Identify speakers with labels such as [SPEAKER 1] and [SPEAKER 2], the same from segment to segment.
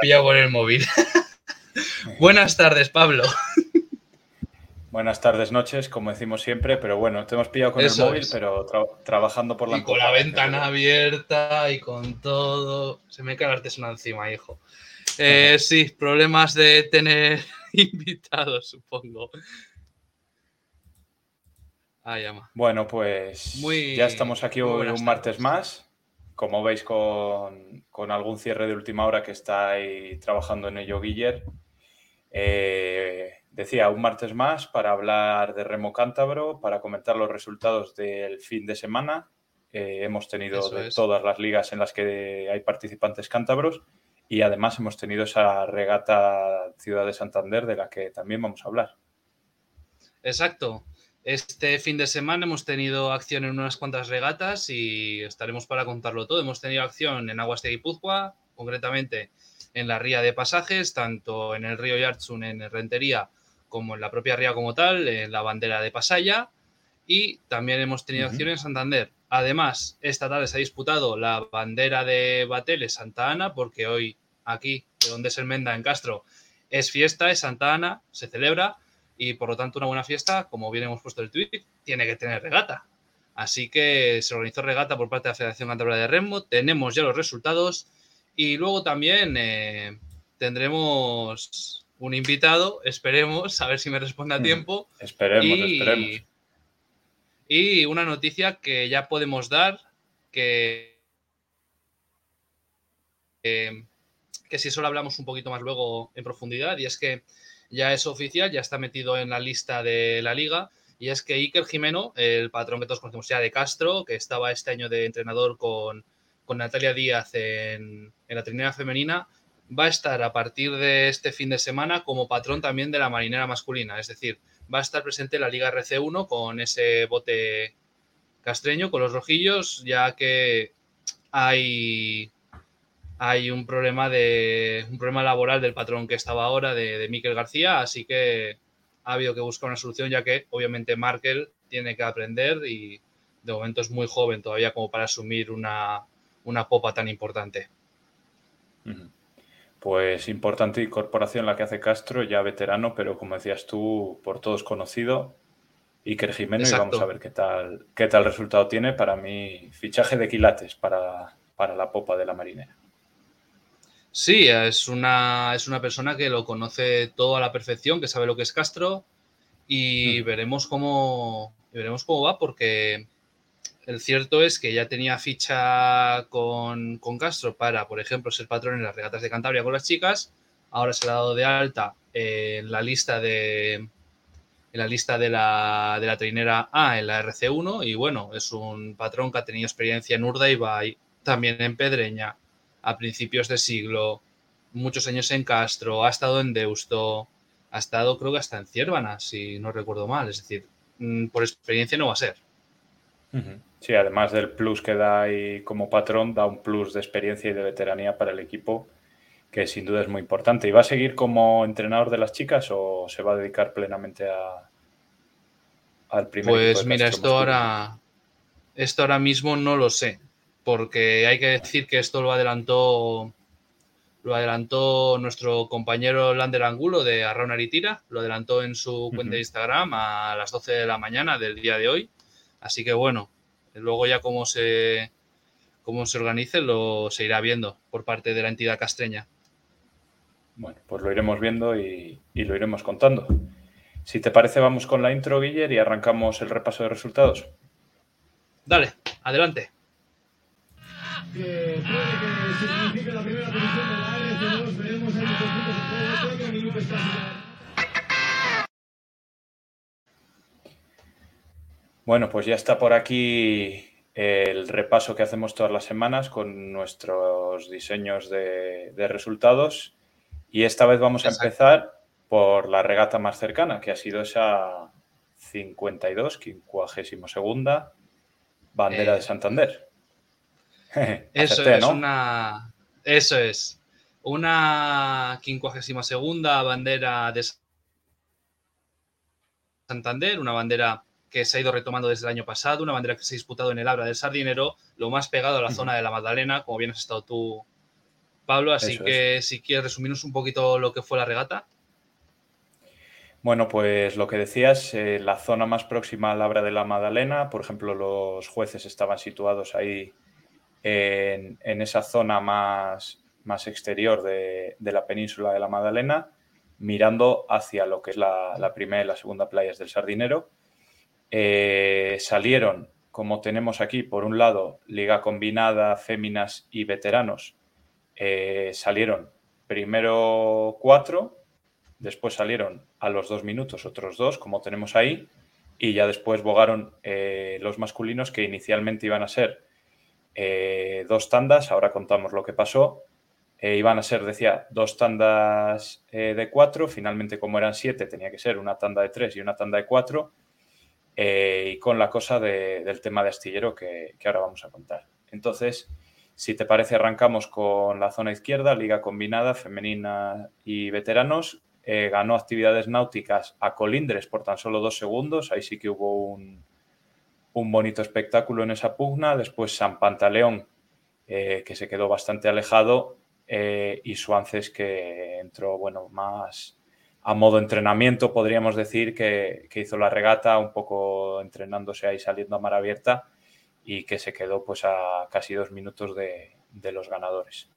[SPEAKER 1] Pillado con el móvil. Buenas tardes, Pablo.
[SPEAKER 2] Buenas tardes, noches, como decimos siempre, pero bueno, te hemos pillado con el móvil, pero trabajando por la...
[SPEAKER 1] Y con la ventana abierta y con todo. Se me cae la artesana encima, hijo. Eh, sí, problemas de tener invitados, supongo.
[SPEAKER 2] Ah, llama. Bueno, pues ya estamos aquí un, martes más. Como veis, con, algún cierre de última hora que está ahí trabajando en ello, Guiller. Eh, decía, un martes más para hablar de Remo Cántabro, para comentar los resultados del fin de semana. Eh, hemos tenido de todas las ligas en las que hay participantes cántabros y además hemos tenido esa regata Ciudad de Santander de la que también vamos a hablar.
[SPEAKER 1] Exacto. Este fin de semana hemos tenido acción en unas cuantas regatas y estaremos para contarlo todo. Hemos tenido acción en Aguas de Guipúzcoa, concretamente en la ría de pasajes, tanto en el río Yartsun en Rentería como en la propia ría como tal, en la bandera de Pasaya. Y también hemos tenido acción en Santander. Además, esta tarde se ha disputado la bandera de Bateles Santa Ana, porque hoy aquí, de donde es el Menda, en Castro, es fiesta, es Santa Ana, se celebra y por lo tanto una buena fiesta, como bien hemos puesto el tweet, tiene que tener regata. Así que se organizó regata por parte de la Federación Cantabria de Remo, tenemos ya los resultados y luego también eh, tendremos un invitado, esperemos, a ver si me responde a mm, tiempo.
[SPEAKER 2] esperemos, esperemos.
[SPEAKER 1] Y una noticia que ya podemos dar, que, que, si solo hablamos un poquito más luego en profundidad, y es que ya es oficial, ya está metido en la lista de la liga, y es que Iker Jimeno, el patrón que todos conocemos ya de Castro, que estaba este año de entrenador con, Natalia Díaz en, en la trinidad femenina, va a estar a partir de este fin de semana como patrón también de la marinera masculina, es decir, va a estar presente la Liga RC1 con ese bote castreño, con los rojillos, ya que hay, hay un problema de un problema laboral del patrón que estaba ahora, de, de Miquel García, así que ha habido que buscar una solución, ya que obviamente Markel tiene que aprender y de momento es muy joven todavía como para asumir una, popa tan importante
[SPEAKER 2] pues importante incorporación la que hace Castro, ya veterano, pero como decías tú, por todos conocido. Iker Jiménez, y vamos a ver qué tal, qué tal resultado tiene. Para mí, fichaje de quilates para, para la popa de la marinera.
[SPEAKER 1] Sí, es una, es una persona que lo conoce todo a la perfección, que sabe lo que es Castro y hmm. veremos cómo veremos cómo va porque el cierto es que ya tenía ficha con, Castro para, por ejemplo, ser patrón en las regatas de Cantabria con las chicas. Ahora se le ha dado de alta en la lista de en la lista de la, de la trinera A en la RC1 y bueno, es un patrón que ha tenido experiencia en Urdaiba y también en Pedreña a principios de siglo, muchos años en Castro, ha estado en Deusto, ha estado creo que hasta en Ciervana, si no recuerdo mal, es decir, mm, por experiencia no va a ser.
[SPEAKER 2] Sí, además del plus que da ahí como patrón, da un plus de experiencia y de veteranía para el equipo que sin duda es muy importante. ¿Y va a seguir como entrenador de las chicas o se va a dedicar plenamente a,
[SPEAKER 1] al primer Pues mira, esto ahora, esto ahora mismo no lo sé, porque hay que decir que esto lo adelantó lo adelantó nuestro compañero Lander Angulo de Arrauna Aritira, lo adelantó en su cuenta de Instagram a las 12 de la mañana del día de hoy. Así que bueno, Luego ya cómo se, cómo se organice lo se irá viendo por parte de la entidad castreña.
[SPEAKER 2] Bueno, pues lo iremos viendo y, lo iremos contando. Si te parece, vamos con la intro, Guiller, y arrancamos el repaso de resultados.
[SPEAKER 1] Dale, adelante.
[SPEAKER 2] Bueno, pues ya está por aquí el repaso que hacemos todas las semanas con nuestros diseños de, resultados. Y esta vez vamos a empezar por la regata más cercana, que ha sido esa 52, 52 segunda bandera de eh. Santander.
[SPEAKER 1] eso es una. Eso es. Una 52 segunda bandera de Santander, una bandera que se ha ido retomando desde el año pasado, una bandera que se ha disputado en el Abra del Sardinero, lo más pegado a la zona de la Magdalena, como bien has estado tú Pablo, así que si quieres resumirnos un poquito lo que fue la regata.
[SPEAKER 2] Bueno, pues lo que decías, eh, la zona más próxima a la Abra de la Madalena, por ejemplo, los jueces estaban situados ahí en, esa zona más, más exterior de, la península de la Madalena, mirando hacia lo que es la, primera y la segunda playas del Sardinero. Eh, salieron, como tenemos aquí, por un lado, Liga Combinada, Féminas y Veteranos, eh, salieron primero cuatro Después salieron a los dos minutos otros dos, como tenemos ahí, y ya después bogaron eh, los masculinos que inicialmente iban a ser eh, dos tandas, ahora contamos lo que pasó, eh, iban a ser, decía, dos tandas de cuatro, finalmente como eran siete tenía que ser una tanda de tres y una tanda de cuatro, y con la cosa del tema de astillero que, que ahora vamos a contar. Entonces, si te parece, arrancamos con la zona izquierda, liga combinada, femenina y veteranos, eh, ganó actividades náuticas a Colindres por tan solo dos segundos. Ahí sí que hubo un, bonito espectáculo en esa pugna. Después San Pantaleón, eh, que se quedó bastante alejado, eh, y Suances, que entró bueno, más a modo entrenamiento, podríamos decir, que, hizo la regata un poco entrenándose ahí saliendo a mar abierta y que se quedó pues a casi dos minutos de los ganadores.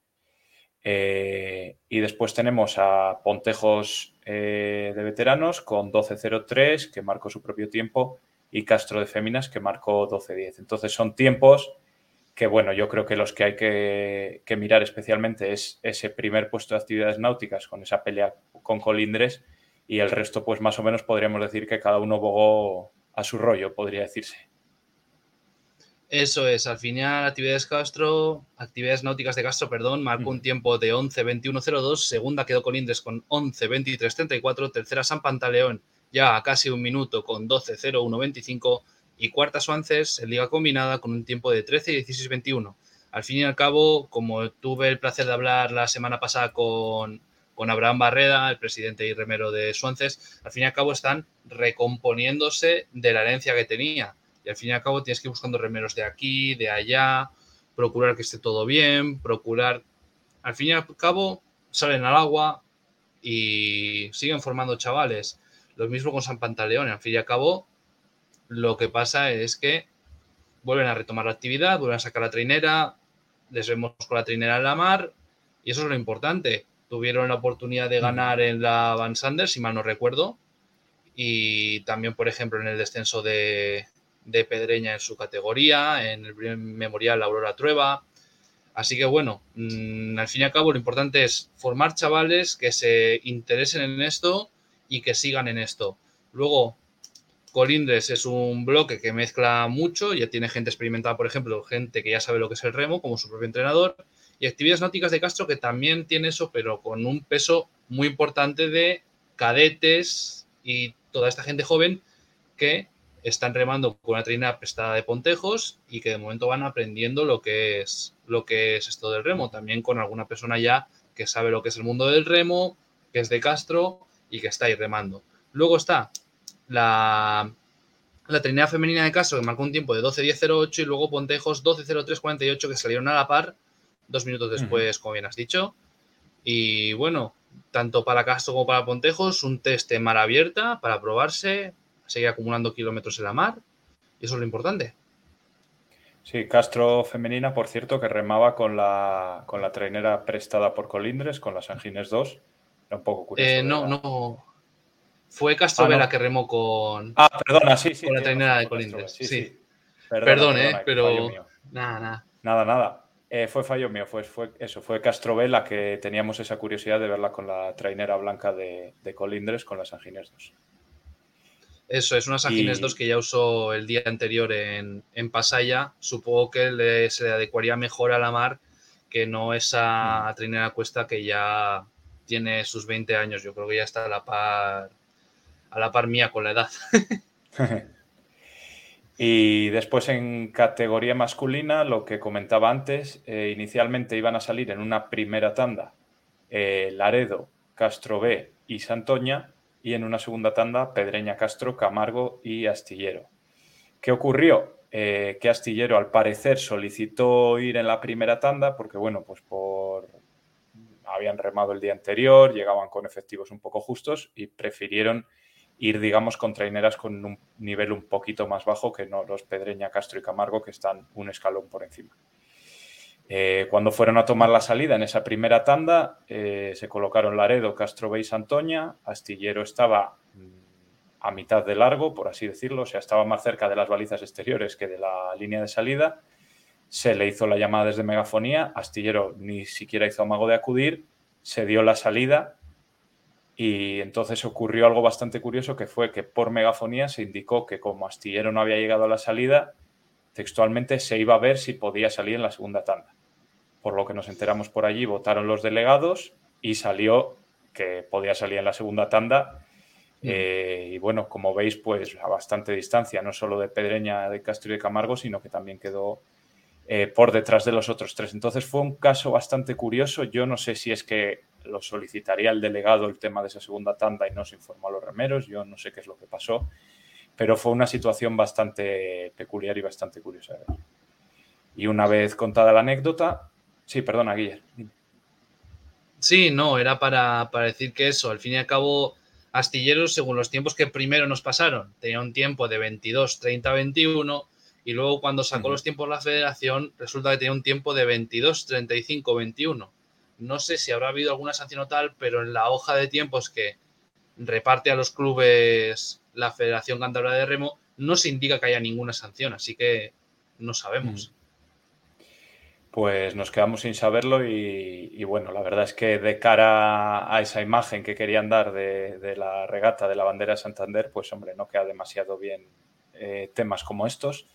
[SPEAKER 2] Eh, y después tenemos a Pontejos de veteranos con 12.03, que marcó su propio tiempo, y Castro de Féminas, que marcó 12.10. Entonces son tiempos que, bueno, yo creo que los que hay que, mirar especialmente es ese primer puesto de actividades náuticas con esa pelea con Colindres y el resto, pues más o menos podríamos decir que cada uno bogó a su rollo, podría decirse.
[SPEAKER 1] Eso es, al final actividades Castro, actividades náuticas de Castro, perdón, marcó un tiempo de 11.21.02, segunda quedó con Indes con 11.23.34, tercera San Pantaleón ya a casi un minuto con 12.01.25 y cuarta Suances en liga combinada con un tiempo de 13.16.21. Al fin y al cabo, como tuve el placer de hablar la semana pasada con, con Abraham Barreda, el presidente y remero de Suances, al fin y al cabo están recomponiéndose de la herencia que tenía y al fin y al cabo tienes que ir buscando remeros de aquí, de allá, procurar que esté todo bien, procurar... Al fin y al cabo salen al agua y siguen formando chavales. Lo mismo con San Pantaleón. Al fin y al cabo, lo que pasa es que vuelven a retomar la actividad, vuelven a sacar la trinera, les vemos con la trinera en la mar y eso es lo importante. Tuvieron la oportunidad de ganar en la Van Sanders, si mal no recuerdo, y también, por ejemplo, en el descenso de, de Pedreña en su categoría, en el primer memorial Aurora Trueba. Así que bueno, mm, al fin y al cabo lo importante es formar chavales que se interesen en esto y que sigan en esto. Luego, Colindres es un bloque que mezcla mucho, ya tiene gente experimentada, por ejemplo, gente que ya sabe lo que es el remo, como su propio entrenador, y actividades náuticas de Castro que también tiene eso, pero con un peso muy importante de cadetes y toda esta gente joven que están remando con una trina prestada de Pontejos y que de momento van aprendiendo lo que es lo que es esto del remo, también con alguna persona ya que sabe lo que es el mundo del remo, que es de Castro y que está ahí remando. Luego está la, la trinidad femenina de Castro que marcó un tiempo de 12.10.08 y luego Pontejos 12.03.48 que salieron a la par dos minutos después, como bien has dicho. Y bueno, tanto para Castro como para Pontejos, un test de mar abierta para probarse, seguir acumulando kilómetros en la mar. Y eso es lo importante.
[SPEAKER 2] Sí, Castro femenina, por cierto, que remaba con la, con la trainera prestada por Colindres, con las Angines 2. Era un poco curioso.
[SPEAKER 1] Eh, no, no. Fue Castro ah, que remó con.
[SPEAKER 2] Ah, perdona, sí, sí.
[SPEAKER 1] Con la trainera de Colindres. Sí, Perdón, eh, pero. Nada, nada.
[SPEAKER 2] Nada, nada. Eh, fue fallo mío, fue, fue eso, fue Castro Vela que teníamos esa curiosidad de verla con la trainera blanca de, de Colindres con las Angines 2.
[SPEAKER 1] Eso, es unas Angines 2 que ya usó el día anterior en, en Pasaya. Supongo que se le adecuaría mejor a la mar que no esa mm. trinera cuesta que ya tiene sus 20 años. Yo creo que ya está a la par, a la par mía con la edad.
[SPEAKER 2] y después en categoría masculina, lo que comentaba antes, eh, inicialmente iban a salir en una primera tanda eh, Laredo, Castro B y Santoña y en una segunda tanda Pedreña Castro, Camargo y Astillero. ¿Qué ocurrió? Eh, que Astillero al parecer solicitó ir en la primera tanda porque, bueno, pues por, habían remado el día anterior, llegaban con efectivos un poco justos y prefirieron ir, digamos, con traineras con un nivel un poquito más bajo que no los Pedreña, Castro y Camargo, que están un escalón por encima. Eh, cuando fueron a tomar la salida en esa primera tanda, eh, se colocaron Laredo, Castro Bay, Santoña. Astillero estaba mm, a mitad de largo, por así decirlo, o sea, estaba más cerca de las balizas exteriores que de la línea de salida. Se le hizo la llamada desde megafonía, Astillero ni siquiera hizo amago de acudir, se dio la salida y entonces ocurrió algo bastante curioso que fue que por megafonía se indicó que como Astillero no había llegado a la salida, textualmente se iba a ver si podía salir en la segunda tanda. Por lo que nos enteramos por allí, votaron los delegados y salió que podía salir en la segunda tanda. Mm. Eh, y bueno, como veis, pues a bastante distancia, no solo de Pedreña, de Castro y de Camargo, sino que también quedó eh, por detrás de los otros tres. Entonces fue un caso bastante curioso. Yo no sé si es que lo solicitaría el delegado el tema de esa segunda tanda y no se informó a los remeros. Yo no sé qué es lo que pasó, pero fue una situación bastante peculiar y bastante curiosa. Y una vez contada la anécdota, sí, perdona, Guillermo.
[SPEAKER 1] Sí, no, era para, para decir que eso, al fin y al cabo, Astilleros, según los tiempos que primero nos pasaron, tenía un tiempo de 22, 30, 21 y luego cuando sacó los tiempos la federación, resulta que tenía un tiempo de 22, 35, 21. No sé si habrá habido alguna sanción o tal, pero en la hoja de tiempos que reparte a los clubes la Federación Cantabria de Remo, no se indica que haya ninguna sanción, así que no sabemos.
[SPEAKER 2] Pues nos quedamos sin saberlo y, bueno, la verdad es que de cara a esa imagen que querían dar de, la regata de la bandera de Santander, pues hombre, no queda demasiado bien eh, temas como estos.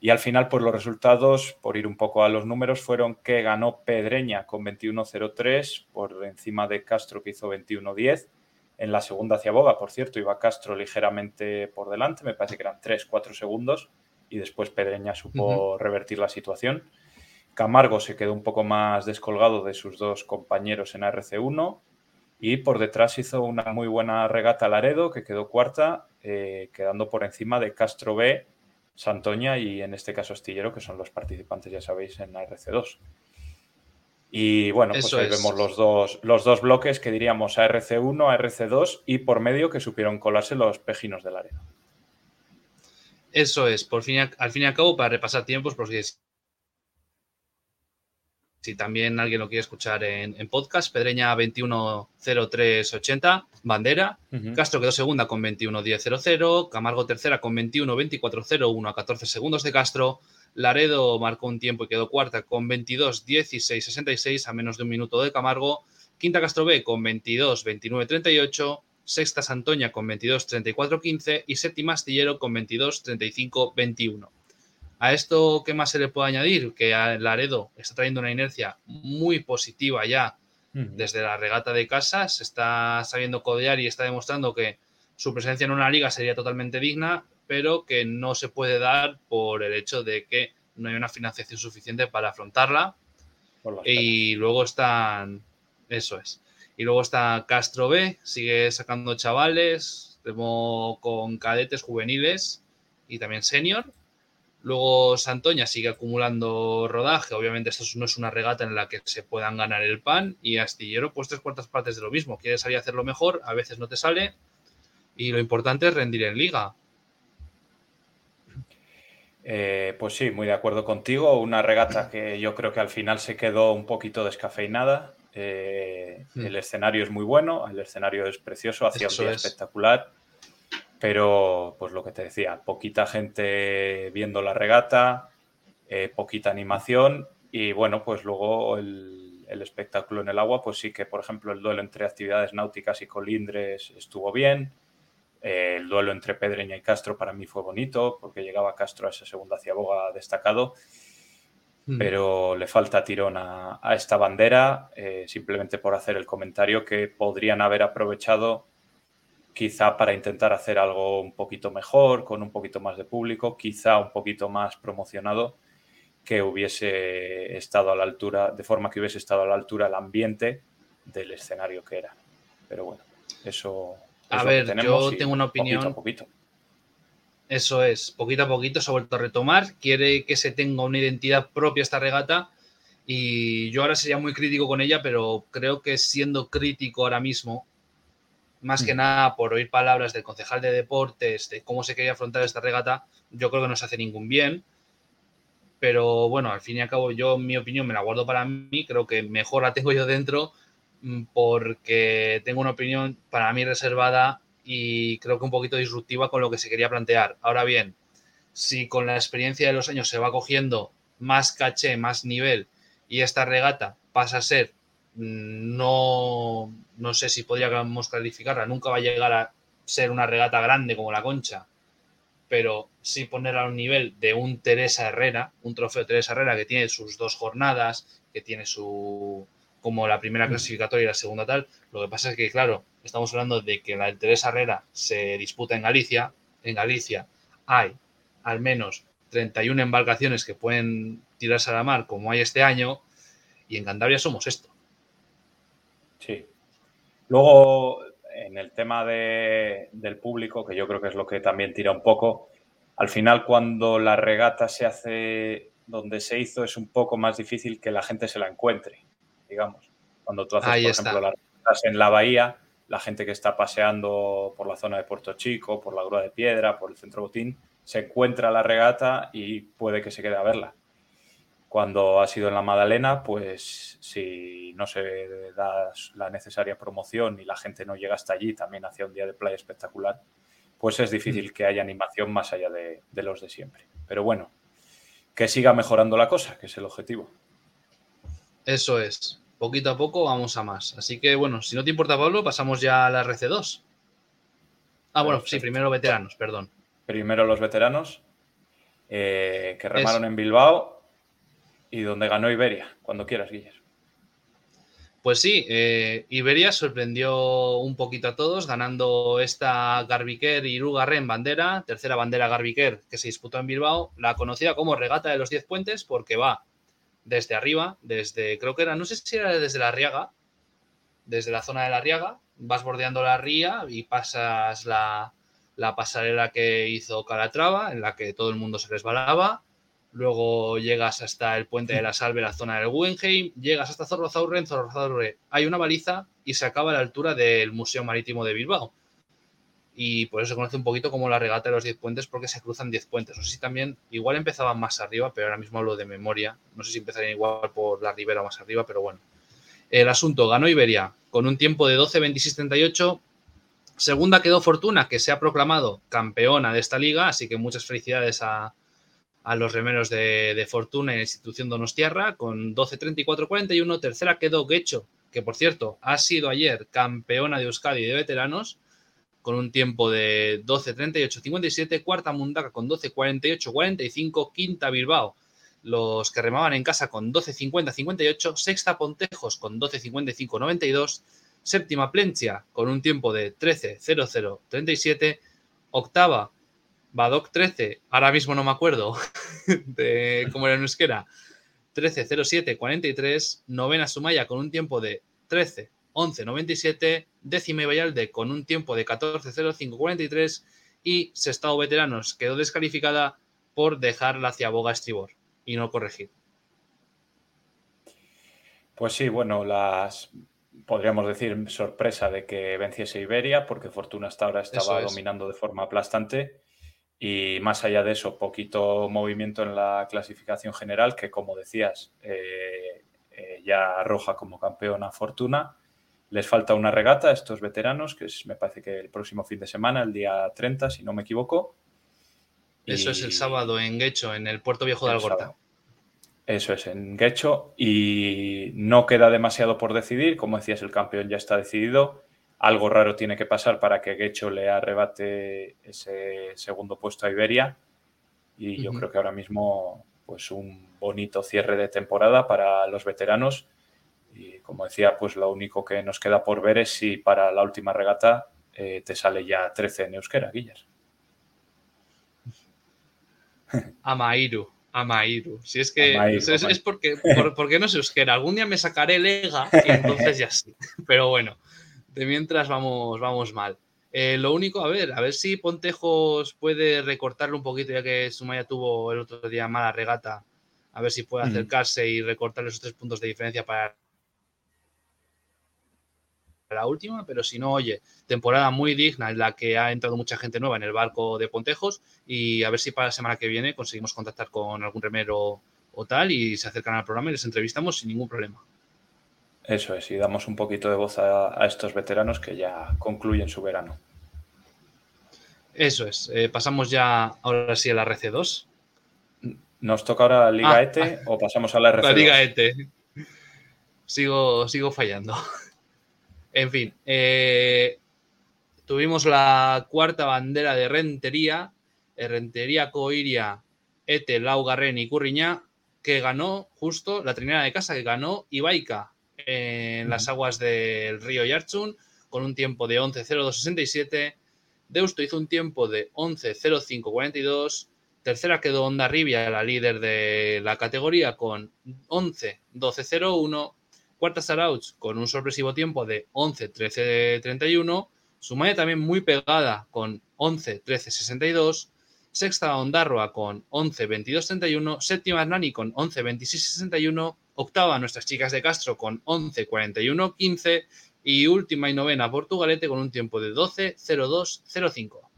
[SPEAKER 2] Y al final, pues los resultados, por ir un poco a los números, fueron que ganó Pedreña con 21-03 por encima de Castro que hizo 21-10. En la segunda hacia Boga, por cierto, iba Castro ligeramente por delante, me parece que eran 3-4 segundos y después Pedreña supo revertir la situación. Camargo se quedó un poco más descolgado de sus dos compañeros en RC1 y por detrás hizo una muy buena regata Laredo que quedó cuarta, eh, quedando por encima de Castro B Santoña y en este caso Astillero, que son los participantes, ya sabéis, en la RC2. Y bueno, pues ahí vemos los dos, los dos bloques que diríamos a RC1, a RC2 y por medio que supieron colarse los pejinos del área.
[SPEAKER 1] Eso es, por fin, al fin y al cabo, para repasar tiempos, porque si también alguien lo quiere escuchar en, podcast, Pedreña 21.03.80, Bandera. Castro quedó segunda con 21.10.00. Camargo tercera con 21.24.01 a 14 segundos de Castro. Laredo marcó un tiempo y quedó cuarta con 22.16.66 a menos de un minuto de Camargo. Quinta Castro B con 22.29.38. Sexta Santoña con 22.34.15 y séptima Astillero con 22.35.21. A esto, ¿qué más se le puede añadir? Que Laredo está trayendo una inercia muy positiva ya desde la regata de casa, se está sabiendo codear y está demostrando que su presencia en una liga sería totalmente digna, pero que no se puede dar por el hecho de que no hay una financiación suficiente para afrontarla. Y luego están, eso es. Y luego está Castro B, sigue sacando chavales, con cadetes juveniles y también senior. Luego Santoña sigue acumulando rodaje. Obviamente, esto no es una regata en la que se puedan ganar el pan. Y Astillero, pues tres cuartas partes de lo mismo. Quieres salir a hacerlo mejor, a veces no te sale. Y lo importante es rendir en liga.
[SPEAKER 2] Eh, pues sí, muy de acuerdo contigo. Una regata que yo creo que al final se quedó un poquito descafeinada. Eh, hmm. El escenario es muy bueno, el escenario es precioso, hacía un día espectacular. Pero, pues lo que te decía, poquita gente viendo la regata, eh, poquita animación y bueno, pues luego el, espectáculo en el agua, pues sí que, por ejemplo, el duelo entre actividades náuticas y colindres estuvo bien. Eh, el duelo entre Pedreña y Castro para mí fue bonito porque llegaba Castro a esa segunda ciaboga destacado, hmm. pero le falta tirón a, esta bandera eh, simplemente por hacer el comentario que podrían haber aprovechado quizá para intentar hacer algo un poquito mejor, con un poquito más de público, quizá un poquito más promocionado, que hubiese estado a la altura, de forma que hubiese estado a la altura el ambiente del escenario que era. Pero bueno, eso.
[SPEAKER 1] a ver, yo tengo una opinión. Poquito a poquito. Eso es, poquito a poquito se ha vuelto a retomar. Quiere que se tenga una identidad propia esta regata Y yo ahora sería muy crítico con ella, pero creo que siendo crítico ahora mismo, más que mm. nada por oír palabras del concejal de deportes, de cómo se quería afrontar esta regata, yo creo que no se hace ningún bien. Pero bueno, al fin y al cabo, yo mi opinión me la guardo para mí, creo que mejor la tengo yo dentro mm, porque tengo una opinión para mí reservada y creo que un poquito disruptiva con lo que se quería plantear. Ahora bien, si con la experiencia de los años se va cogiendo más caché, más nivel y esta regata pasa a ser no, no sé si podríamos calificarla, nunca va a llegar a ser una regata grande como la concha, pero sí ponerla a un nivel de un Teresa Herrera, un trofeo Teresa Herrera que tiene sus dos jornadas, que tiene su como la primera mm. clasificatoria y la segunda tal. Lo que pasa es que, claro, estamos hablando de que la del Teresa Herrera se disputa en Galicia. En Galicia hay al menos 31 embarcaciones que pueden tirarse a la mar como hay este año y en Cantabria somos esto.
[SPEAKER 2] Sí. Luego, en el tema del público, que yo creo que es lo que también tira un poco, al final cuando la regata se hace donde se hizo es un poco más difícil que la gente se la encuentre, digamos. Cuando tú haces, por ejemplo, las regatas en la bahía, la gente que está paseando por la zona de Puerto Chico, por la Grúa de Piedra, por el Centro Botín, se encuentra la regata y puede que se quede a verla. Cuando ha sido en la Madalena, pues si no se da la necesaria promoción y la gente no llega hasta allí, también hacia un día de playa espectacular, pues es difícil mm. que haya animación más allá de, de los de siempre. Pero bueno, que siga mejorando la cosa, que es el objetivo.
[SPEAKER 1] Eso es. Poquito a poco vamos a más. Así que bueno, si no te importa, Pablo, pasamos ya a la RC2. Ah, bueno, sí, primero veteranos, perdón
[SPEAKER 2] primero los veteranos, eh, que remaron en Bilbao y donde ganó Iberia. Cuando quieras, Guillermo.
[SPEAKER 1] Pues sí, eh, Iberia sorprendió un poquito a todos, ganando esta Garbiquer y en bandera, tercera bandera Garbiquer que se disputó en Bilbao, la conocida como Regata de los Diez Puentes, porque va desde arriba, desde, creo que era, no sé si era desde la Riaga, desde la zona de la Riaga, vas bordeando la ría y pasas la, la pasarela que hizo Calatrava, en la que todo el mundo se resbalaba. Luego llegas hasta el puente de la Salve, la zona del Guggenheim. Llegas hasta Zorrozaurre. En Zorrozaurre hay una baliza y se acaba a la altura del Museo Marítimo de Bilbao. Y por eso se conoce un poquito como la regata de los 10 puentes, porque se cruzan 10 puentes. No sé si también, igual empezaban más arriba, pero ahora mismo hablo de memoria. No sé si empezarían igual por la ribera o más arriba, pero bueno. El asunto, ganó Iberia con un tiempo de 12-26-38 Segunda quedó Fortuna, que se ha proclamado campeona de esta liga, así que muchas felicidades a, los remeros de, Fortuna y la institución Donostiarra con 12-34-41. Tercera quedó Guecho, que por cierto ha sido ayer campeona de Euskadi de veteranos con un tiempo de 12-38-57. Cuarta Mundaca con 12-48-45. Quinta Bilbao, los que remaban en casa con 12-50-58. Sexta Pontejos con 12-55-92 Séptima Plencia con un tiempo de 13.00.37. Octava Badoc 13, ahora mismo no me acuerdo de cómo era en euskera. 13.07.43. Novena Sumaya con un tiempo de 13.11.97. Décima Vallalde con un tiempo de 14.05.43. Y Sestao Veteranos quedó descalificada por dejar la ciaboga estribor y no corregir.
[SPEAKER 2] Pues sí, bueno, las podríamos decir, sorpresa de que venciese Iberia, porque Fortuna hasta ahora estaba dominando de forma aplastante. Y más allá de eso, poquito movimiento en la clasificación general, que como decías, eh, eh, ya arroja como campeona Fortuna. Les falta una regata a estos veteranos, que es, me parece que el próximo fin de semana, el día 30, si no me equivoco.
[SPEAKER 1] Eso es el sábado en Guecho, en el Puerto Viejo de Algorta.
[SPEAKER 2] Eso es, en Gecho. Y no queda demasiado por decidir. Como decías, el campeón ya está decidido. Algo raro tiene que pasar para que Gecho le arrebate ese segundo puesto a Iberia. Y yo creo que ahora mismo, pues un bonito cierre de temporada para los veteranos. Y como decía, pues lo único que nos queda por ver es si para la última regata eh, te sale ya 13 en euskera, Guillas.
[SPEAKER 1] Amairu. Amairu. Si es que es, porque, porque no sé euskera. Algún día me sacaré Lega y entonces ya sí. Pero bueno, de mientras vamos, vamos mal. Eh, lo único, a ver, a ver si Pontejos puede recortarlo un poquito, ya que Sumaya tuvo el otro día mala regata a ver si puede acercarse y recortar esos tres puntos de diferencia para la última, pero si no, oye, temporada muy digna en la que ha entrado mucha gente nueva en el barco de Pontejos y a ver si para la semana que viene conseguimos contactar con algún remero o tal y se acercan al programa y les entrevistamos sin ningún problema.
[SPEAKER 2] Eso es, y damos un poquito de voz a, estos veteranos que ya concluyen su verano.
[SPEAKER 1] Eso es, eh, pasamos ya ahora sí a la RC2.
[SPEAKER 2] ¿Nos toca ahora la Liga ah, ET ah. o pasamos a la RC2?
[SPEAKER 1] La Liga ET. Sigo, sigo fallando. En fin, eh, tuvimos la cuarta bandera de Rentería, eh, Rentería, Coiria, Ete, Laugarren y Curriñá, que ganó justo la trinera de casa, que ganó Ibaica en las aguas del río Yarchun con un tiempo de 11.02.67. Deusto hizo un tiempo de 11.05.42. Tercera quedó Onda Rivia, la líder de la categoría, con 11.12.01. Cuarta Sarauch con un sorpresivo tiempo de 11-13-31. Sumaya también muy pegada con 11-13-62. Sexta Ondarroa con 11-22-31. Séptima Hernani con 11-26-61. Octava Nuestras Chicas de Castro con 11-41-15. Y última y novena Portugalete con un tiempo de 12-02-05.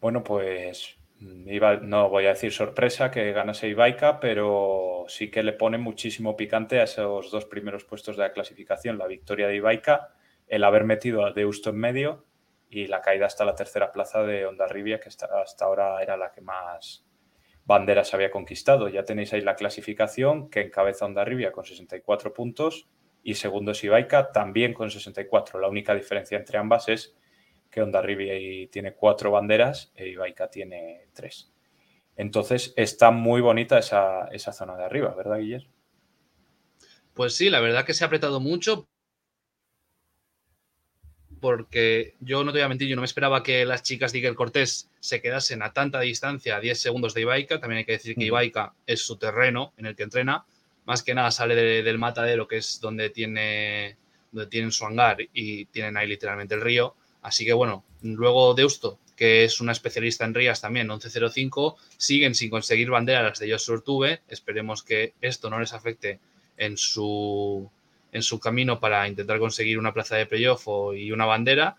[SPEAKER 2] Bueno, pues no voy a decir sorpresa que ganase Ibaica, pero sí que le pone muchísimo picante a esos dos primeros puestos de la clasificación, la victoria de Ibaica, el haber metido a Deusto en medio y la caída hasta la tercera plaza de Ondarribia, que hasta ahora era la que más banderas había conquistado. Ya tenéis ahí la clasificación que encabeza Ondarribia con 64 puntos y segundo es también con 64. La única diferencia entre ambas es que Ondarribia tiene cuatro banderas e Ibaica tiene tres. Entonces está muy bonita esa, zona de arriba, ¿verdad, Guillermo?
[SPEAKER 1] Pues sí, la verdad que se ha apretado mucho. Porque yo no te voy a mentir, yo no me esperaba que las chicas de Iker Cortés se quedasen a tanta distancia, a 10 segundos de Ibaica. También hay que decir que Ibaica es su terreno en el que entrena. Más que nada sale del matadero, que es donde, tiene, donde tienen su hangar y tienen ahí literalmente el río. Así que bueno, luego Deusto, que es una especialista en Rías también, 11.05, siguen sin conseguir banderas las de Joshua Urtube. Esperemos que esto no les afecte en su, en su camino para intentar conseguir una plaza de playoff y una bandera.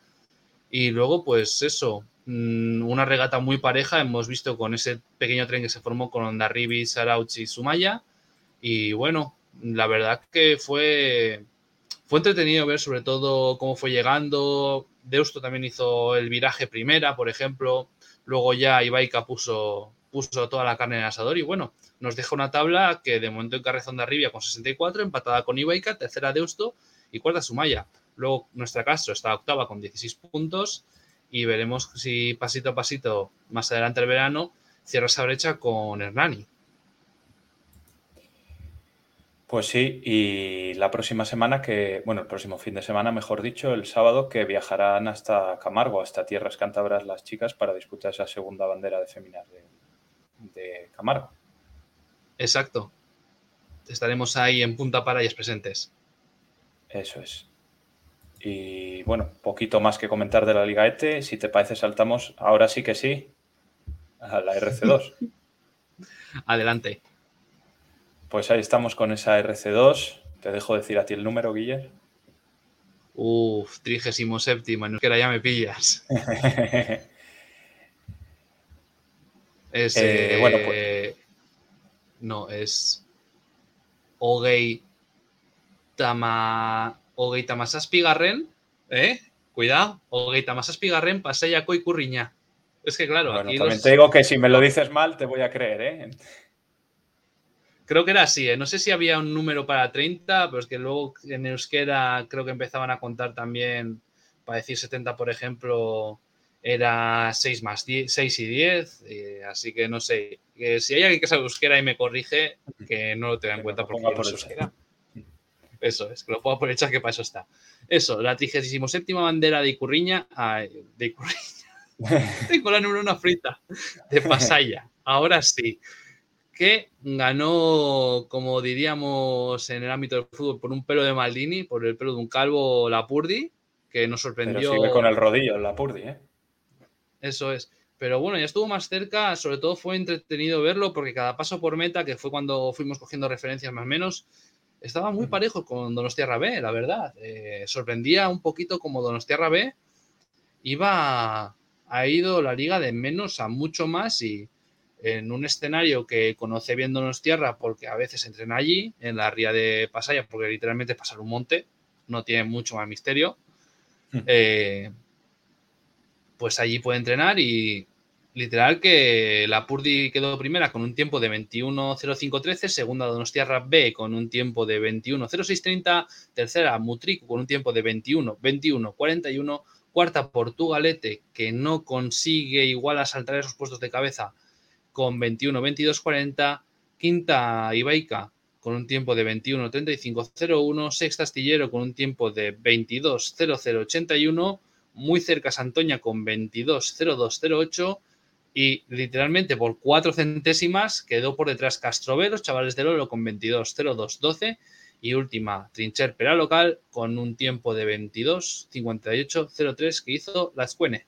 [SPEAKER 1] Y luego, pues eso, mm, una regata muy pareja. Hemos visto con ese pequeño tren que se formó con Ondarribi, Sarauchi y Sumaya. Y bueno, la verdad que fue, fue entretenido ver sobre todo cómo fue llegando, Deusto también hizo el viraje primera, por ejemplo. Luego ya Ibaica puso, puso toda la carne en el asador y bueno, nos deja una tabla que de momento en de Arribia con 64, empatada con Ibaica, tercera Deusto y cuarta Sumaya. Luego nuestra Castro está octava con 16 puntos y veremos si pasito a pasito más adelante el verano cierra esa brecha con Hernani.
[SPEAKER 2] Pues sí, y la próxima semana que, bueno, el próximo fin de semana, mejor dicho, el sábado, que viajarán hasta Camargo, hasta tierras cántabras las chicas para disputar esa segunda bandera de féminas de, Camargo.
[SPEAKER 1] Exacto. Estaremos ahí en Punta Parayas presentes.
[SPEAKER 2] Eso es. Y bueno, poquito más que comentar de la Liga ETE. Si te parece, saltamos ahora sí que sí a la RC2.
[SPEAKER 1] Adelante.
[SPEAKER 2] Pues ahí estamos con esa RC2. Te dejo decir a ti el número, Guiller.
[SPEAKER 1] Uf, trigésimo séptimo, no que ya me pillas. es, eh, bueno, pues... No, es Ogei Tama... Ogei Tamasaspi ¿eh? Cuidado, Ogei Tamasaspi Garren, Pasella y Curriña. Es que claro,
[SPEAKER 2] aquí también te digo que si me lo dices mal te voy a creer, ¿eh?
[SPEAKER 1] Creo que era así, ¿eh? no sé si había un número para 30, pero es que luego en euskera creo que empezaban a contar también, para decir 70, por ejemplo, era 6 más 10, 6 y 10, eh, así que no sé. si hay alguien que sabe euskera y me corrige, que no lo tenga en cuenta porque no euskera. Eso es, que lo puedo aprovechar que para eso está. Eso, la 37 bandera de Icurriña, de Icurriña, tengo la neurona frita, de Pasaya, ahora sí que ganó, como diríamos en el ámbito del fútbol, por un pelo de Maldini, por el pelo de un calvo Lapurdi, que nos sorprendió.
[SPEAKER 2] Pero sigue con el rodillo Lapurdi, ¿eh?
[SPEAKER 1] Eso es. Pero bueno, ya estuvo más cerca, sobre todo fue entretenido verlo porque cada paso por meta, que fue cuando fuimos cogiendo referencias más o menos, estaba muy parejo con Donostiarra B, la verdad. Eh, sorprendía un poquito como Donostiarra B iba, ha ido la liga de menos a mucho más y en un escenario que conoce bien Donostiarra porque a veces entrena allí, en la ría de Pasaya, porque literalmente es pasar un monte, no tiene mucho más misterio. Pues allí puede entrenar y literal que la Purdi quedó primera con un tiempo de 21.05.13, segunda Donostiarra B con un tiempo de 21.06.30, tercera Mutrico con un tiempo de 21.21.41, cuarta Portugalete que no consigue igual a saltar esos puestos de cabeza con 21.22.40, quinta Ibaica con un tiempo de 21.35.01, sexta Astillero con un tiempo de 22.0081, muy cerca Santoña con 22.0208 y literalmente por cuatro centésimas quedó por detrás Castro los chavales de Lolo con 22.0212 y última Trincher Pera local con un tiempo de 22.58.03 que hizo la Escuene.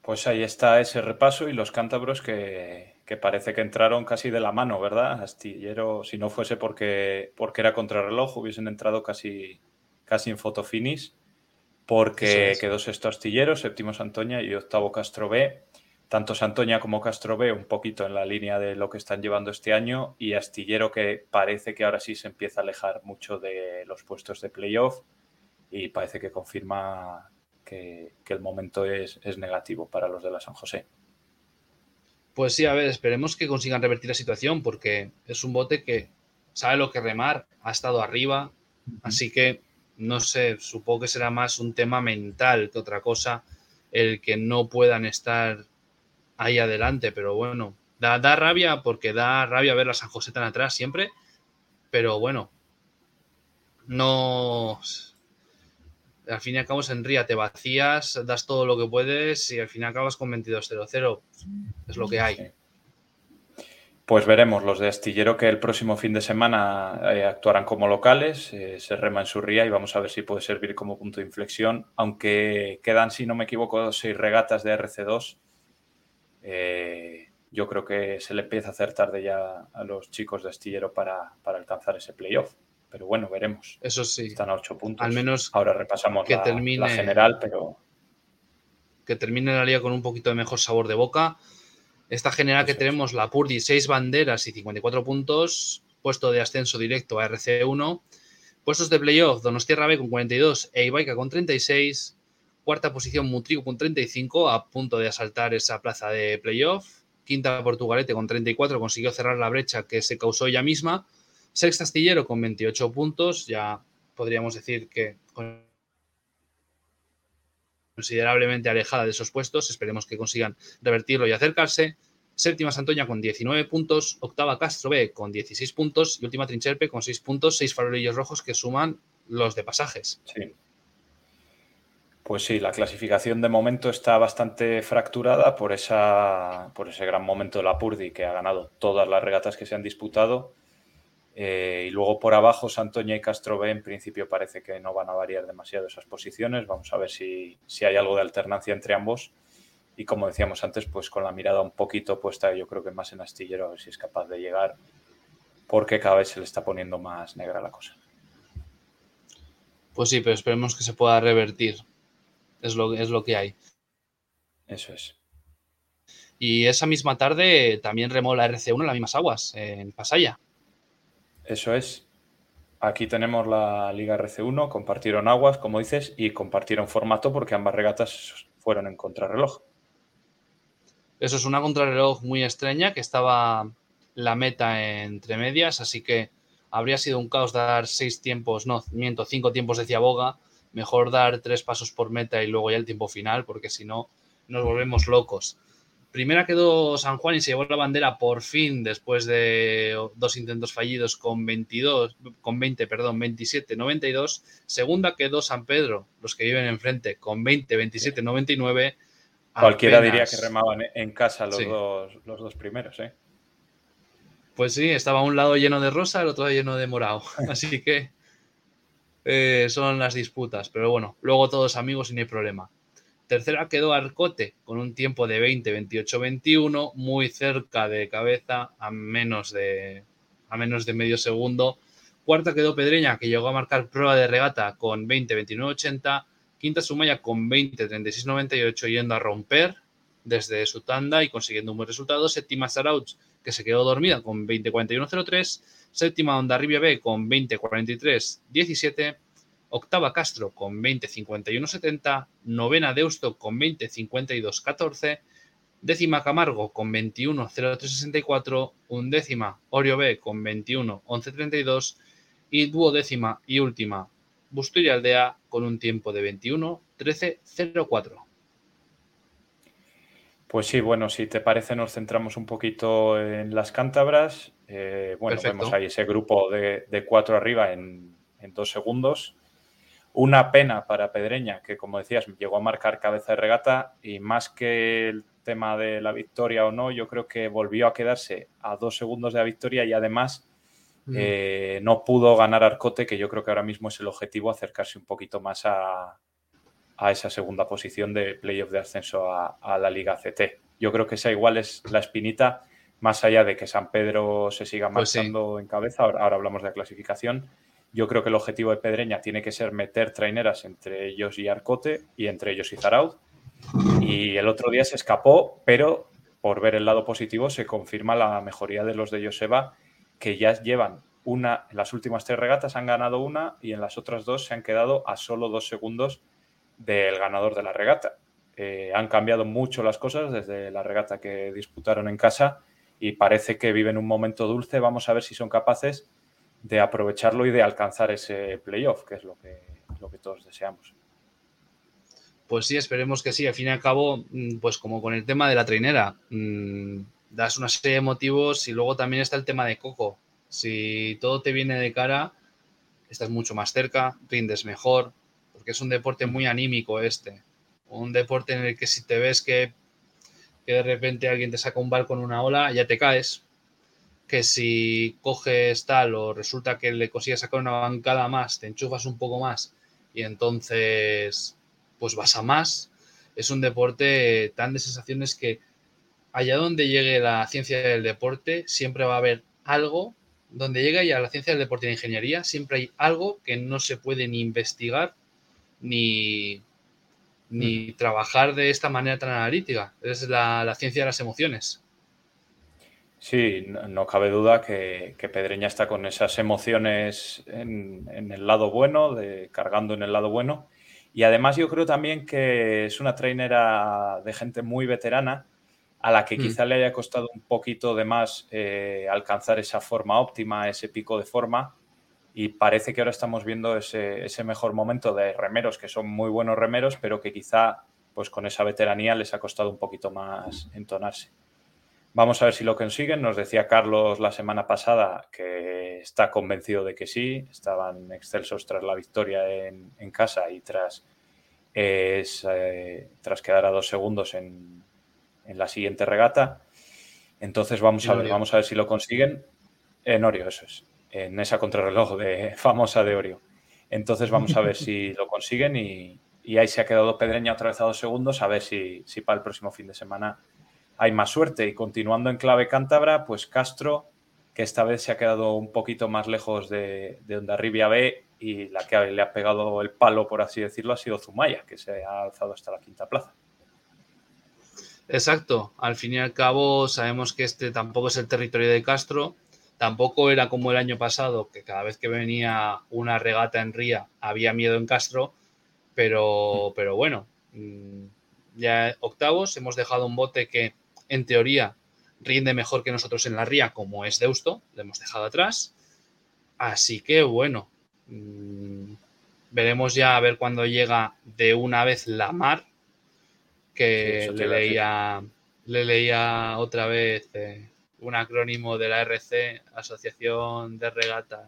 [SPEAKER 2] Pues ahí está ese repaso y los cántabros que, parece que entraron casi de la mano, ¿verdad? Astillero, si no fuese porque, porque era contrarreloj, hubiesen entrado casi, casi en fotofinis porque quedó sexto Astillero, séptimo Santoña y octavo Castro B. Tanto Santoña como Castro B un poquito en la línea de lo que están llevando este año y Astillero que parece que ahora sí se empieza a alejar mucho de los puestos de playoff y parece que confirma que, el momento es, es negativo para los de la San José.
[SPEAKER 1] Pues sí, a ver, esperemos que consigan revertir la situación porque es un bote que sabe lo que remar, ha estado arriba, así que no sé, supongo que será más un tema mental que otra cosa el que no puedan estar ahí adelante, pero bueno, da, da rabia porque da rabia ver a San José tan atrás siempre, pero bueno, no... Al fin y al cabo, en Ría te vacías, das todo lo que puedes y al fin acabas con 22-0-0. Es lo que hay.
[SPEAKER 2] Pues veremos los de Astillero que el próximo fin de semana eh, actuarán como locales, eh, se rema en su ría y vamos a ver si puede servir como punto de inflexión, aunque quedan, si no me equivoco, seis regatas de RC2. Eh, yo creo que se le empieza a hacer tarde ya a los chicos de Astillero para, alcanzar ese playoff. Pero bueno, veremos.
[SPEAKER 1] Eso sí.
[SPEAKER 2] Están a ocho puntos.
[SPEAKER 1] Al menos
[SPEAKER 2] ahora repasamos que la, termine, general, pero
[SPEAKER 1] que termine la liga con un poquito de mejor sabor de boca esta general que tenemos, la Purdi, 6 banderas y 54 puntos, puesto de ascenso directo a RC1, puestos de playoff, Donostierra B con 42 e Ibaica con 36, cuarta posición Mutrigo con 35, a punto de asaltar esa plaza de playoff, quinta Portugalete con 34, consiguió cerrar la brecha que se causó ella misma, sexta Astillero con 28 puntos, ya podríamos decir que considerablemente alejada de esos puestos. Esperemos que consigan revertirlo y acercarse. Séptima Santoña con 19 puntos, octava Castro B con 16 puntos y última Trincherpe con 6 puntos, 6 farolillos rojos que suman los de pasajes.
[SPEAKER 2] Sí. Pues sí, la clasificación de momento está bastante fracturada por, esa, por ese gran momento de la Purdi que ha ganado todas las regatas que se han disputado eh, y luego por abajo, Santoña y Castro B, en principio parece que no van a variar demasiado esas posiciones. Vamos a ver si, hay algo de alternancia entre ambos. Y como decíamos antes, pues con la mirada un poquito puesta, yo creo que más en astillero, a ver si es capaz de llegar, porque cada vez se le está poniendo más negra la cosa.
[SPEAKER 1] Pues sí, pero esperemos que se pueda revertir. Es lo, es lo que hay.
[SPEAKER 2] Eso es.
[SPEAKER 1] Y esa misma tarde también remó la RC1 en las mismas aguas, en Pasaya.
[SPEAKER 2] Eso es. Aquí tenemos la Liga RC1, compartieron aguas, como dices, y compartieron formato porque ambas regatas fueron en contrarreloj.
[SPEAKER 1] Eso es una contrarreloj muy extraña que estaba la meta entre medias, así que habría sido un caos dar seis tiempos, no, miento, cinco tiempos decía Boga. Mejor dar tres pasos por meta y luego ya el tiempo final, porque si no, nos volvemos locos. Primera quedó San Juan y se llevó la bandera por fin después de dos intentos fallidos con 22, con 20, perdón, 27, 92. Segunda quedó San Pedro, los que viven enfrente, con 20, 27, 99.
[SPEAKER 2] Cualquiera diría que remaban en casa los, dos, los dos primeros, ¿eh?
[SPEAKER 1] Pues sí, estaba un lado lleno de rosa, el otro lleno de morado. Así que eh, son las disputas. Pero bueno, luego todos amigos y no hay problema. Tercera quedó Arcote con un tiempo de 20, 28, 21, muy cerca de cabeza, a menos de, a menos de medio segundo. Cuarta quedó Pedreña, que llegó a marcar prueba de regata con 20, 29, 80. Quinta Sumaya con 20, 36, 98, yendo a romper desde su tanda y consiguiendo un buen resultado. Séptima Sarauch, que se quedó dormida con 20, 41, 03. Séptima Onda Rivia B con 20, 43, 17 octava Castro con 20-51-70, novena Deusto con 20-52-14, décima Camargo con 21-03-64, undécima Orio B con 21-11-32 y duodécima y última Busto Aldea con un tiempo de 21-13-04.
[SPEAKER 2] Pues sí, bueno, si te parece nos centramos un poquito en las cántabras. Eh, bueno, vemos ahí ese grupo de, cuatro arriba en, en dos segundos. Una pena para Pedreña, que como decías, llegó a marcar cabeza de regata y más que el tema de la victoria o no, yo creo que volvió a quedarse a dos segundos de la victoria y además mm. eh, no pudo ganar Arcote, que yo creo que ahora mismo es el objetivo, acercarse un poquito más a, esa segunda posición de playoff de ascenso a, la Liga CT. Yo creo que esa igual es la espinita, más allá de que San Pedro se siga pues marchando en cabeza, ahora, ahora hablamos de la clasificación yo creo que el objetivo de Pedreña tiene que ser meter traineras entre ellos y Arcote y entre ellos y Zaraud. Y el otro día se escapó, pero por ver el lado positivo se confirma la mejoría de los de Joseba, que ya llevan una, en las últimas tres regatas han ganado una y en las otras dos se han quedado a solo dos segundos del ganador de la regata. Eh, han cambiado mucho las cosas desde la regata que disputaron en casa y parece que viven un momento dulce. Vamos a ver si son capaces de aprovecharlo y de alcanzar ese playoff, que es lo que, lo que todos deseamos.
[SPEAKER 1] Pues sí, esperemos que sí. Al fin y al cabo, mm, pues como con el tema de la trainera, mm, das una serie de motivos y luego también está el tema de Coco. Si todo te viene de cara, estás mucho más cerca, rindes mejor, porque es un deporte muy anímico este. Un deporte en el que si te ves que, que de repente alguien te saca un barco en una ola, ya te caes, que si coges tal o resulta que le consigues sacar una bancada más, te enchufas un poco más y entonces pues vas a más. Es un deporte tan de sensaciones que allá donde llegue la ciencia del deporte siempre va a haber algo, donde llega ya la ciencia del deporte y la ingeniería, siempre hay algo que no se puede ni investigar ni, ni mm. trabajar de esta manera tan analítica. Es la ciencia de las emociones.
[SPEAKER 2] Sí, no, cabe duda que, Pedreña está con esas emociones en, el lado bueno, de, cargando en el lado bueno. Y además yo creo también que es una trainera de gente muy veterana a la que mm. quizá le haya costado un poquito de más eh, alcanzar esa forma óptima, ese pico de forma. Y parece que ahora estamos viendo ese, ese, mejor momento de remeros, que son muy buenos remeros, pero que quizá pues con esa veteranía les ha costado un poquito más entonarse. Vamos a ver si lo consiguen. Nos decía Carlos la semana pasada que está convencido de que sí. Estaban excelsos tras la victoria en, casa y tras, eh, tras quedar a dos segundos en, la siguiente regata. Entonces vamos a ver, vamos a ver si lo consiguen. En Orio, eso es. En esa contrarreloj de, famosa de Orio. Entonces vamos a ver si lo consiguen y, ahí se ha quedado Pedreña otra vez a dos segundos. A ver si, si para el próximo fin de semana hay más suerte. Y continuando en clave cántabra, pues Castro, que esta vez se ha quedado un poquito más lejos de, de Ondarribia B y la que le ha pegado el palo, por así decirlo, ha sido Zumaya, que se ha alzado hasta la quinta plaza.
[SPEAKER 1] Exacto, al fin y al cabo sabemos que este tampoco es el territorio de Castro, tampoco era como el año pasado, que cada vez que venía una regata en Ría había miedo en Castro, pero, pero bueno, mm, ya octavos, hemos dejado un bote que en teoría rinde mejor que nosotros en la ría, como es Deusto, le hemos dejado atrás. Así que bueno, mm, veremos ya a ver cuándo llega de una vez la mar, que le, leía, le leía otra vez eh, un acrónimo de la RC, Asociación de Regatas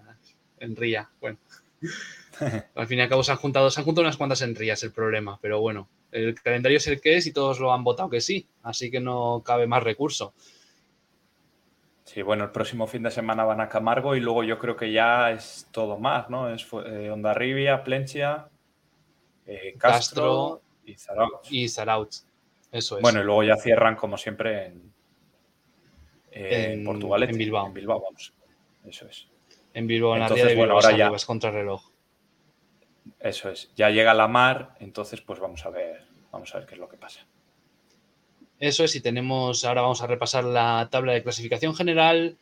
[SPEAKER 1] en Ría. Bueno, al fin y al cabo se han juntado, se han juntado unas cuantas en Ría, es el problema, pero bueno, el calendario es el que es y todos lo han votado que sí, así que no cabe más recurso.
[SPEAKER 2] Sí, bueno, el próximo fin de semana van a Camargo y luego yo creo que ya es todo más, ¿no? Es eh, Ondarribia, Plencia, eh, Castro,
[SPEAKER 1] y Zarauch. Eso es.
[SPEAKER 2] Bueno, y luego ya cierran, como siempre, en, en, Portugal.
[SPEAKER 1] En Bilbao.
[SPEAKER 2] En Bilbao, vamos. Eso es.
[SPEAKER 1] En Bilbao, en la de Bilbao, ahora ya es contra reloj.
[SPEAKER 2] Eso es. Ya llega la mar, entonces pues vamos a ver, vamos a ver qué es lo que pasa.
[SPEAKER 1] Eso es, y tenemos, ahora vamos a repasar la tabla de clasificación general.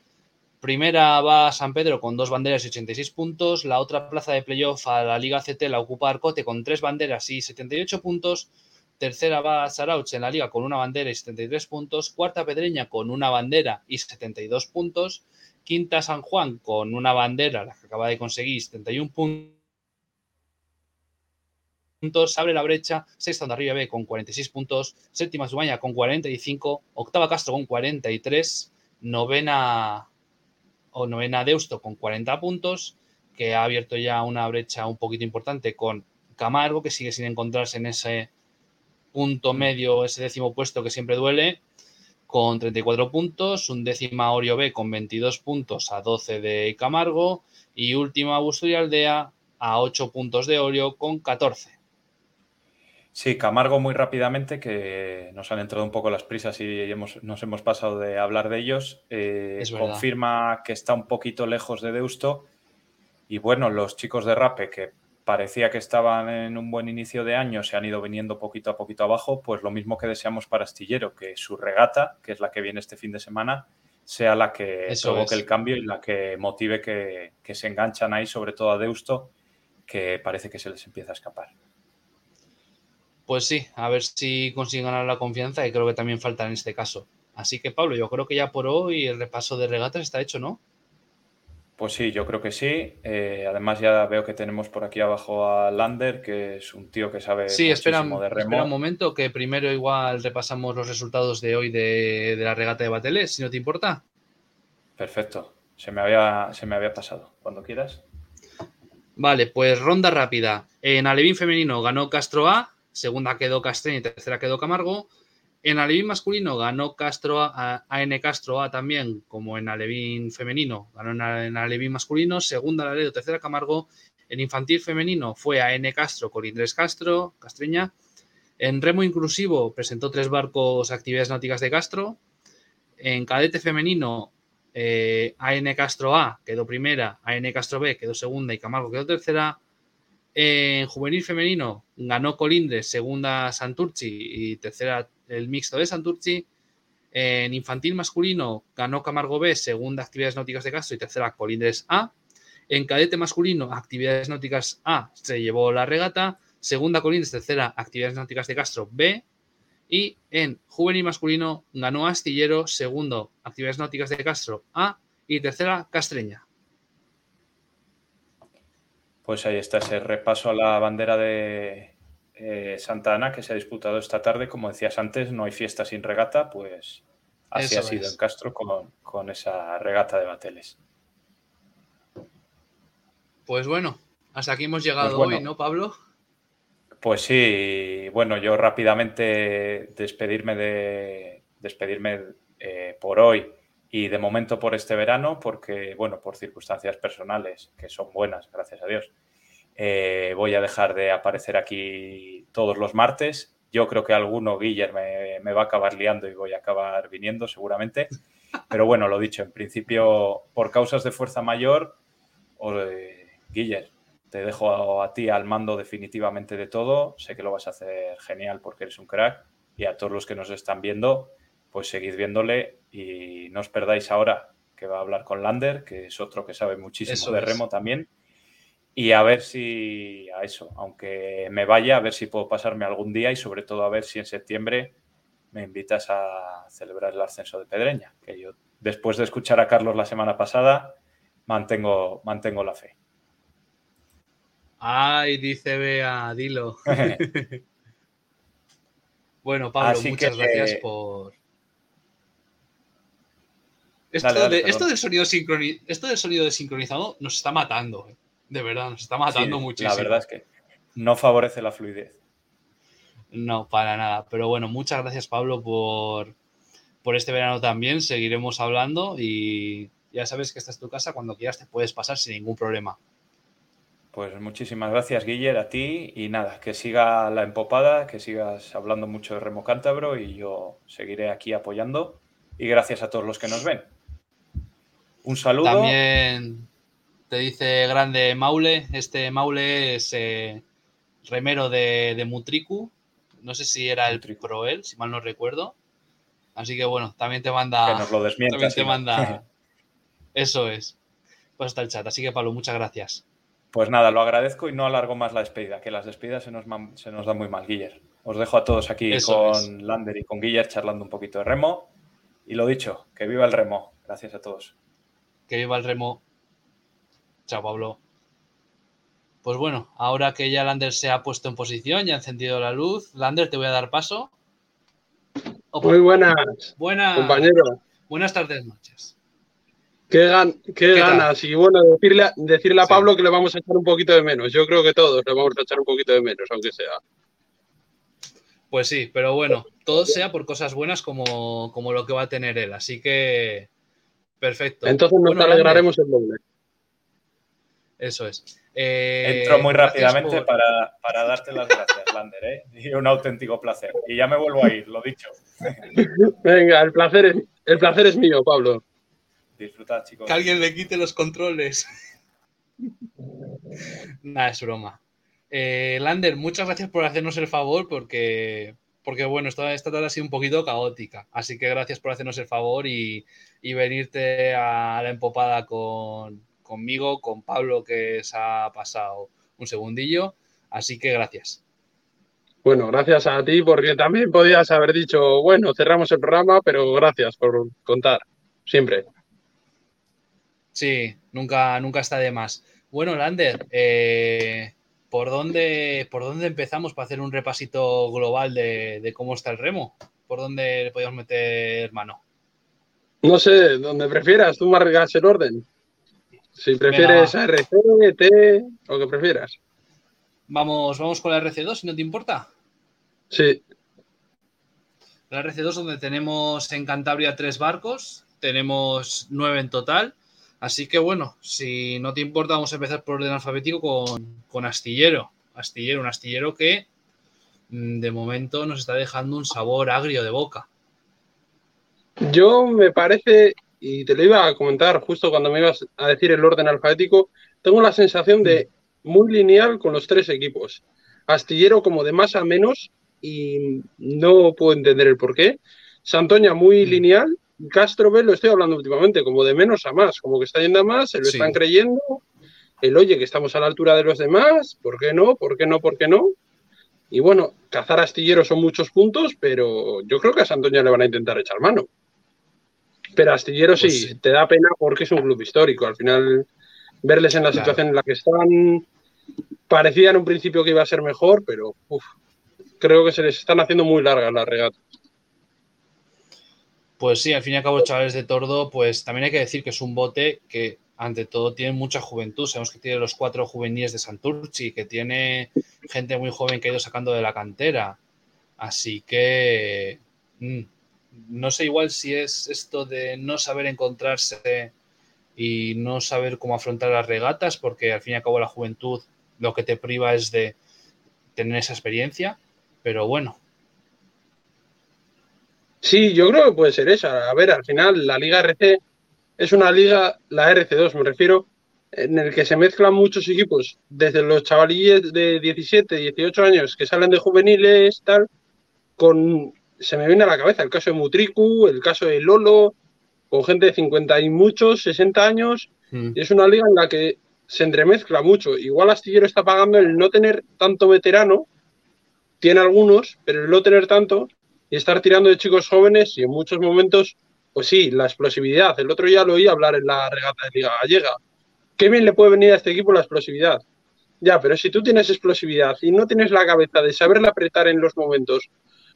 [SPEAKER 1] Primera va San Pedro con dos banderas y 86 puntos. La otra plaza de playoff a la Liga CT la ocupa Arcote con tres banderas y 78 puntos. Tercera va Sarauch en la liga con una bandera y 73 puntos. Cuarta Pedreña con una bandera y 72 puntos. Quinta San Juan con una bandera, la que acaba de conseguir 71 puntos. Abre la brecha. Sexta Arriba B con 46 puntos. Séptima Subaña con 45. Octava Castro con 43. Novena o novena Deusto con 40 puntos, que ha abierto ya una brecha un poquito importante con Camargo, que sigue sin encontrarse en ese punto medio, ese décimo puesto que siempre duele, con 34 puntos, un décima Orio B con 22 puntos a 12 de Camargo y última Busto y Aldea a 8 puntos de Orio con 14.
[SPEAKER 2] Sí, Camargo muy rápidamente, que nos han entrado un poco las prisas y hemos, nos hemos pasado de hablar de ellos. Eh, confirma que está un poquito lejos de Deusto. Y bueno, los chicos de Rape, que parecía que estaban en un buen inicio de año, se han ido viniendo poquito a poquito abajo, pues lo mismo que deseamos para Astillero, que su regata, que es la que viene este fin de semana, sea la que provoque el cambio y la que motive que, que se enganchan ahí, sobre todo a Deusto, que parece que se les empieza a escapar.
[SPEAKER 1] Pues sí, a ver si consiguen ganar la confianza y creo que también falta en este caso. Así que Pablo, yo creo que ya por hoy el repaso de regatas está hecho, ¿no?
[SPEAKER 2] Pues sí, yo creo que sí. Eh, además ya veo que tenemos por aquí abajo a Lander, que es un tío que sabe
[SPEAKER 1] sí, espera, de remo. espera un momento, que primero igual repasamos los resultados de hoy de, la regata de Batelés, si no te importa.
[SPEAKER 2] Perfecto. Se me había, se me había pasado. Cuando quieras.
[SPEAKER 1] Vale, pues ronda rápida. En Alevín femenino ganó Castro A, segunda quedó Castreña y tercera quedó Camargo. En Alevín masculino ganó Castro a, AN Castro A también, como en Alevín femenino, ganó en, Alevín masculino, segunda Laredo, tercera Camargo. En infantil femenino fue AN Castro, Colindres Castro, Castreña. En remo inclusivo presentó tres barcos actividades náuticas de Castro. En cadete femenino, eh, AN Castro A quedó primera, AN Castro B quedó segunda y Camargo quedó tercera. En juvenil femenino ganó Colindres, segunda Santurci y tercera el mixto de Santurci. En infantil masculino ganó Camargo B, segunda actividades náuticas de Castro y tercera Colindres A. En cadete masculino, actividades náuticas A se llevó la regata. Segunda Colindres, tercera actividades náuticas de Castro B. Y en juvenil masculino ganó Astillero, segundo actividades náuticas de Castro A y tercera Castreña.
[SPEAKER 2] Pues ahí está ese repaso a la bandera de eh, Santa Ana que se ha disputado esta tarde. Como decías antes, no hay fiesta sin regata, pues así ha sido en Castro con, esa regata de bateles.
[SPEAKER 1] Pues bueno, hasta aquí hemos llegado pues hoy, ¿no, Pablo?
[SPEAKER 2] Pues sí, bueno, yo rápidamente despedirme de despedirme eh, por hoy y de momento por este verano, porque, bueno, por circunstancias personales, que son buenas, gracias a Dios, eh, voy a dejar de aparecer aquí todos los martes. Yo creo que alguno, Guillermo, me, va a acabar liando y voy a acabar viniendo seguramente. Pero bueno, lo dicho, en principio, por causas de fuerza mayor, Guillermo, te dejo a ti al mando definitivamente de todo. Sé que lo vas a hacer genial porque eres un crack. Y a todos los que nos están viendo, pues seguid viéndole y no os perdáis ahora que va a hablar con Lander, que es otro que sabe muchísimo de remo también. Y a ver si, a eso, aunque me vaya, a ver si puedo pasarme algún día y sobre todo a ver si en septiembre me invitas a celebrar el ascenso de Pedreña, que yo después de escuchar a Carlos la semana pasada, mantengo, mantengo la fe.
[SPEAKER 1] Ay, dice Bea, dilo. bueno, Pablo, muchas gracias por, esto, del sonido esto del sonido desincronizado nos está matando, eh. de verdad, nos está matando muchísimo.
[SPEAKER 2] La verdad es que no favorece la fluidez.
[SPEAKER 1] No, para nada. Pero bueno, muchas gracias Pablo por, por este verano también. Seguiremos hablando y ya sabes que esta es tu casa. Cuando quieras te puedes pasar sin ningún problema.
[SPEAKER 2] Pues muchísimas gracias, Guiller, a ti. Y nada, que siga la empopada, que sigas hablando mucho de remo cántabro y yo seguiré aquí apoyando. Y gracias a todos los que nos ven. Un saludo.
[SPEAKER 1] También te dice grande Maule. Este Maule es eh, remero de, Mutriku. No sé si era el Proel, si mal no recuerdo. Así que bueno, también te manda.
[SPEAKER 2] Que nos lo También
[SPEAKER 1] te manda. Eso es. Pues está el chat. Así que Pablo, muchas gracias.
[SPEAKER 2] Pues nada, lo agradezco y no alargo más la despedida, que las despedidas se nos, se nos dan muy mal, Guiller. Os dejo a todos aquí con Lander y con Guiller charlando un poquito de remo. Y lo dicho, que viva el remo. Gracias a todos.
[SPEAKER 1] Que viva el remo. Chao, Pablo. Pues bueno, ahora que ya Lander se ha puesto en posición, ya ha encendido la luz, Lander, te voy a dar paso.
[SPEAKER 3] Muy buenas,
[SPEAKER 1] buenas
[SPEAKER 3] compañero.
[SPEAKER 1] Buenas tardes, noches.
[SPEAKER 3] Qué, ganas. Y bueno, decirle, decirle a Pablo que le vamos a echar un poquito de menos. Yo creo que todos le vamos a echar un poquito de menos, aunque sea.
[SPEAKER 1] Pues sí, pero bueno, todo sea por cosas buenas como, como lo que va a tener él. Así que, perfecto.
[SPEAKER 3] Entonces nos alegraremos el doble.
[SPEAKER 1] Eso es.
[SPEAKER 2] Eh, Entro muy rápidamente para, darte las gracias, Lander, ¿eh? y un auténtico placer. Y ya me vuelvo a ir, lo dicho.
[SPEAKER 3] Venga, el placer es, el placer es mío, Pablo.
[SPEAKER 2] Disfrutad, chicos.
[SPEAKER 1] Que alguien le quite los controles. Nada, es broma. Eh, Lander, muchas gracias por hacernos el favor porque, porque bueno, esta, esta tarde ha sido un poquito caótica. Así que gracias por hacernos el favor y, y venirte a la empopada con, conmigo, con Pablo que se ha pasado un segundillo. Así que gracias.
[SPEAKER 3] Bueno, gracias a ti porque también podías haber dicho, bueno, cerramos el programa, pero gracias por contar, siempre.
[SPEAKER 1] Sí, nunca, nunca está de más. Bueno, Lander, eh, ¿por, dónde, ¿por dónde empezamos para hacer un repasito global de, cómo está el remo? ¿Por dónde le podemos meter mano?
[SPEAKER 3] No sé, donde prefieras, tú marcas el orden. Si prefieres RC, T, o que prefieras.
[SPEAKER 1] Vamos, vamos con la RC2, si no te importa.
[SPEAKER 3] Sí.
[SPEAKER 1] La RC2, donde tenemos en Cantabria tres barcos, tenemos nueve en total. Así que bueno, si no te importa, vamos a empezar por orden alfabético con, Astillero. Astillero, un astillero que mm, de momento nos está dejando un sabor agrio de boca.
[SPEAKER 3] Yo me parece, y te lo iba a comentar justo cuando me ibas a decir el orden alfabético, tengo la sensación de muy lineal con los tres equipos. Astillero como de más a menos y no puedo entender el por qué. Santoña muy mm. lineal Castro lo estoy hablando últimamente, como de menos a más, como que está yendo a más, se lo están creyendo. El oye, que estamos a la altura de los demás, ¿por qué no? ¿Por qué no? ¿Por qué no? Y bueno, cazar astillero son muchos puntos, pero yo creo que a Santoña le van a intentar echar mano. Pero astillero pues sí, te da pena porque es un club histórico. Al final, verles en la situación en la que están, parecía en un principio que iba a ser mejor, pero creo que se les están haciendo muy largas las regatas.
[SPEAKER 1] Pues sí, al fin y al cabo, chavales de Tordo, pues también hay que decir que es un bote que ante todo tiene mucha juventud. Sabemos que tiene los cuatro juveniles de Santurchi, que tiene gente muy joven que ha ido sacando de la cantera. Así que mm, no sé igual si es esto de no saber encontrarse y no saber cómo afrontar las regatas, porque al fin y al cabo la juventud lo que te priva es de tener esa experiencia. Pero bueno,
[SPEAKER 3] Sí, yo creo que puede ser esa. A ver, al final la Liga RC es una liga, la RC2 me refiero, en el que se mezclan muchos equipos, desde los chavalillos de 17, 18 años que salen de juveniles, tal, con, se me viene a la cabeza el caso de Mutriku, el caso de Lolo, con gente de 50 y muchos, 60 años, mm. y es una liga en la que se entremezcla mucho. Igual Astillero está pagando el no tener tanto veterano, tiene algunos, pero el no tener tanto, y estar tirando de chicos jóvenes y en muchos momentos, pues sí, la explosividad. El otro día lo oí hablar en la regata de Liga Gallega. Qué bien le puede venir a este equipo la explosividad. Ya, pero si tú tienes explosividad y no tienes la cabeza de saberla apretar en los momentos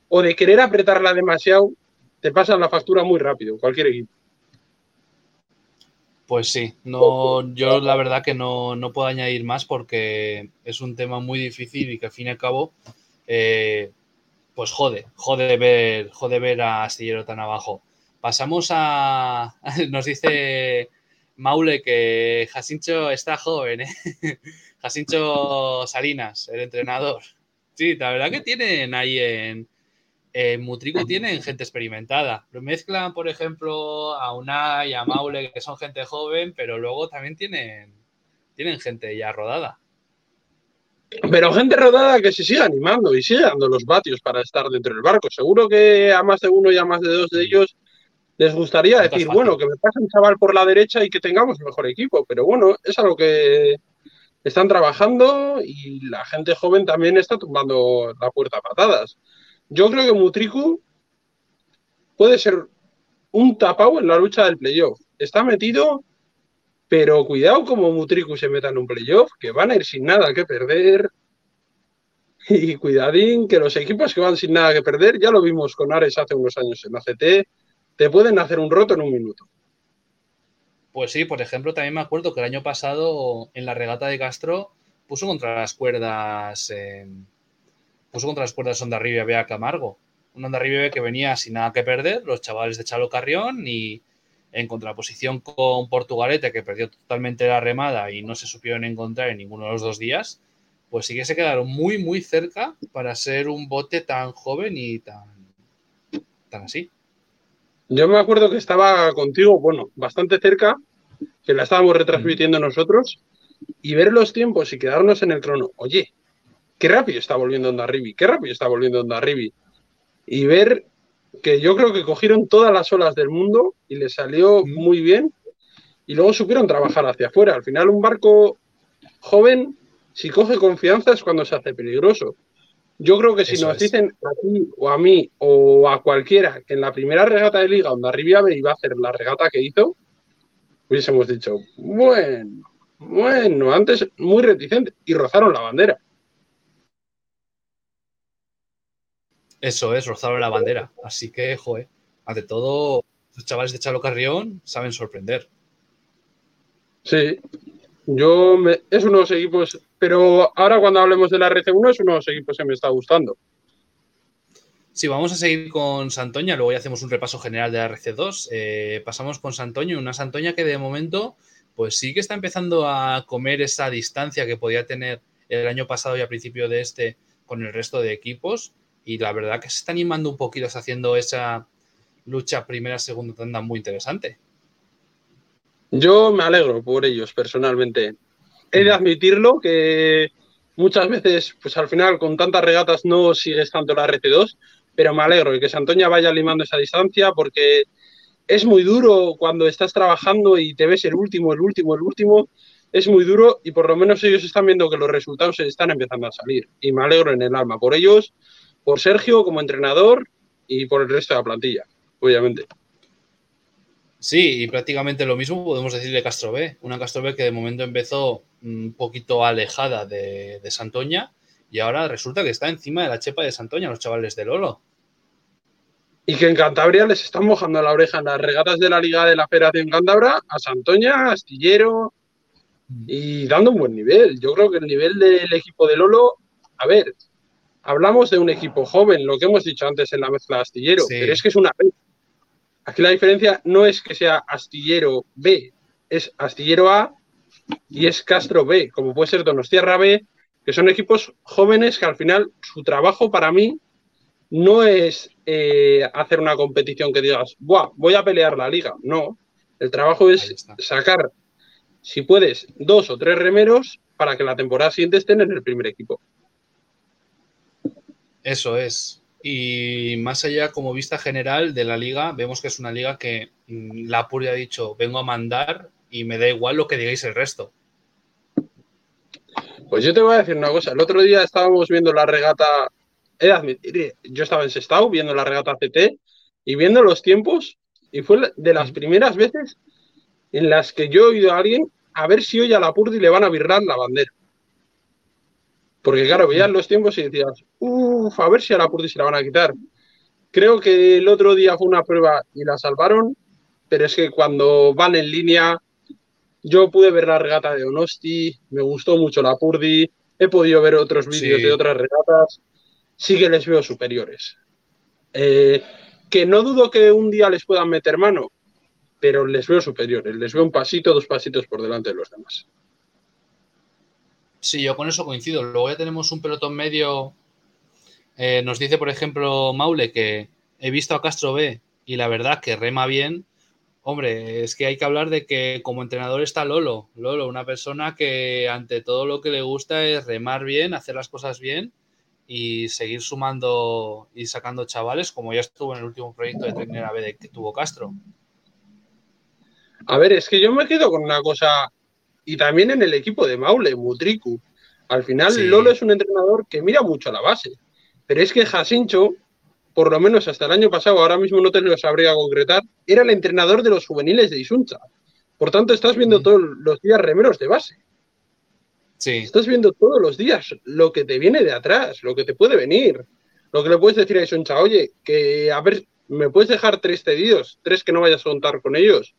[SPEAKER 3] o de querer apretarla demasiado, te pasan la factura muy rápido, cualquier equipo.
[SPEAKER 1] Pues sí, no, yo la verdad que no, no, puedo añadir más porque es un tema muy difícil y que al fin y al cabo eh, pues jode, jode ver, jode ver a Astillero tan abajo. Pasamos a. Nos dice Maule, que Jacincho está joven, ¿eh? Jacincho Salinas, el entrenador. Sí, la verdad que tienen ahí en, en Mutrico tienen gente experimentada. Lo mezclan, por ejemplo, a Unai, a Maule, que son gente joven, pero luego también tienen, tienen gente ya rodada.
[SPEAKER 3] Pero gente rodada que se siga animando y siga dando los vatios para estar dentro del barco. Seguro que a más de uno y a más de dos de ellos les gustaría decir, bueno, que me pase un chaval por la derecha y que tengamos mejor equipo. Pero bueno, es algo que están trabajando y la gente joven también está tumbando la puerta a patadas. Yo creo que Mutriku puede ser un tapao en la lucha del playoff. Está metido pero cuidado como Mutriku se meta en un playoff, que van a ir sin nada que perder. Y cuidadín, que los equipos que van sin nada que perder, ya lo vimos con Ares hace unos años en la CT, te pueden hacer un roto en un minuto.
[SPEAKER 1] Pues sí, por ejemplo, también me acuerdo que el año pasado en la regata de Castro puso contra las cuerdas puso contra las cuerdas Onda Ribia Bea Camargo. Un Onda Ribia que venía sin nada que perder, los chavales de Chalo Carrión y, en contraposición con Portugalete, que perdió totalmente la remada y no se supieron encontrar en ninguno de los dos días, pues sí que se quedaron muy, muy cerca para ser un bote tan joven y tan, tan así.
[SPEAKER 3] Yo me acuerdo que estaba contigo, bueno, bastante cerca, que la estábamos retransmitiendo nosotros, y ver los tiempos y quedarnos en el trono. Oye, qué rápido está volviendo Onda Rivi, qué rápido está volviendo Onda Rivi. Y ver que yo creo que cogieron todas las olas del mundo y les salió muy bien y luego supieron trabajar hacia afuera. Al final un barco joven, si coge confianza es cuando se hace peligroso. Yo creo que si nos dicen a ti o a mí o a cualquiera que en la primera regata de liga donde Arribia iba a hacer la regata que hizo, hubiésemos dicho, bueno, bueno, antes muy reticente y rozaron la bandera.
[SPEAKER 1] Eso es, rozaron la bandera. Así que, joder, ante todo, los chavales de Chalo Carrión saben sorprender.
[SPEAKER 3] Sí, yo me, es unos equipos, pero ahora cuando hablemos de la RC1 es unos equipos que me está gustando.
[SPEAKER 1] Sí, vamos a seguir con Santoña, luego ya hacemos un repaso general de la RC2. Eh, pasamos con Santoña, una Santoña que de momento, pues sí que está empezando a comer esa distancia que podía tener el año pasado y a principio de este con el resto de equipos y la verdad que se está animando un poquito, está haciendo esa lucha primera, segunda tanda muy interesante.
[SPEAKER 3] Yo me alegro por ellos personalmente. He de admitirlo que muchas veces, pues al final con tantas regatas no sigues tanto la RC2, pero me alegro de que Santoña vaya limando esa distancia porque es muy duro cuando estás trabajando y te ves el último, el último, el último. Es muy duro y por lo menos ellos están viendo que los resultados están empezando a salir. Y me alegro en el alma por ellos por Sergio como entrenador y por el resto de la plantilla, obviamente.
[SPEAKER 1] Sí, y prácticamente lo mismo podemos decir de Castro B. Una Castro B que de momento empezó un poquito alejada de, Santoña y ahora resulta que está encima de la chepa de Santoña, los chavales de Lolo.
[SPEAKER 3] Y que en Cantabria les están mojando la oreja en las regatas de la Liga de la Federación Cantabra a Santoña, Astillero y dando un buen nivel. Yo creo que el nivel del equipo de Lolo, a ver, hablamos de un equipo joven, lo que hemos dicho antes en la mezcla astillero, pero es que es una B. Aquí la diferencia no es que sea astillero B, es astillero A y es Castro B, como puede ser Donostierra B, que son equipos jóvenes que al final su trabajo para mí no es eh, hacer una competición que digas, Buah, voy a pelear la liga. No, el trabajo es sacar, si puedes, dos o tres remeros para que la temporada siguiente estén en el primer equipo.
[SPEAKER 1] Eso es. Y más allá, como vista general de la liga, vemos que es una liga que mm, la Puri ha dicho, vengo a mandar y me da igual lo que digáis el resto.
[SPEAKER 3] Pues yo te voy a decir una cosa. El otro día estábamos viendo la regata, he de admitir, yo estaba en Sestao viendo la regata CT y viendo los tiempos y fue de las primeras veces en las que yo he oído a alguien a ver si hoy a la Purdi le van a virrar la bandera. Porque claro, veías los tiempos y decías, uff, a ver si a la Purdi se la van a quitar. Creo que el otro día fue una prueba y la salvaron, pero es que cuando van en línea, yo pude ver la regata de Onosti, me gustó mucho la Purdi, he podido ver otros vídeos de otras regatas, sí que les veo superiores. Eh, que no dudo que un día les puedan meter mano, pero les veo superiores, les veo un pasito, dos pasitos por delante de los demás.
[SPEAKER 1] Sí, yo con eso coincido. Luego ya tenemos un pelotón medio. Eh, nos dice, por ejemplo, Maule que he visto a Castro B y la verdad que rema bien. Hombre, es que hay que hablar de que como entrenador está Lolo. Lolo, una persona que ante todo lo que le gusta es remar bien, hacer las cosas bien y seguir sumando y sacando chavales, como ya estuvo en el último proyecto de Trainer B que tuvo Castro.
[SPEAKER 3] A ver, es que yo me quedo con una cosa y también en el equipo de Maule, Mutriku. Al final, Lolo es un entrenador que mira mucho a la base. Pero es que Jacincho, por lo menos hasta el año pasado, ahora mismo no te lo sabría concretar, era el entrenador de los juveniles de Isuncha. Por tanto, estás viendo todos los días remeros de base. Sí. Estás viendo todos los días lo que te viene de atrás, lo que te puede venir. Lo que le puedes decir a Isuncha, oye, que a ver, ¿me puedes dejar tres cedidos? Tres que no vayas a contar con ellos.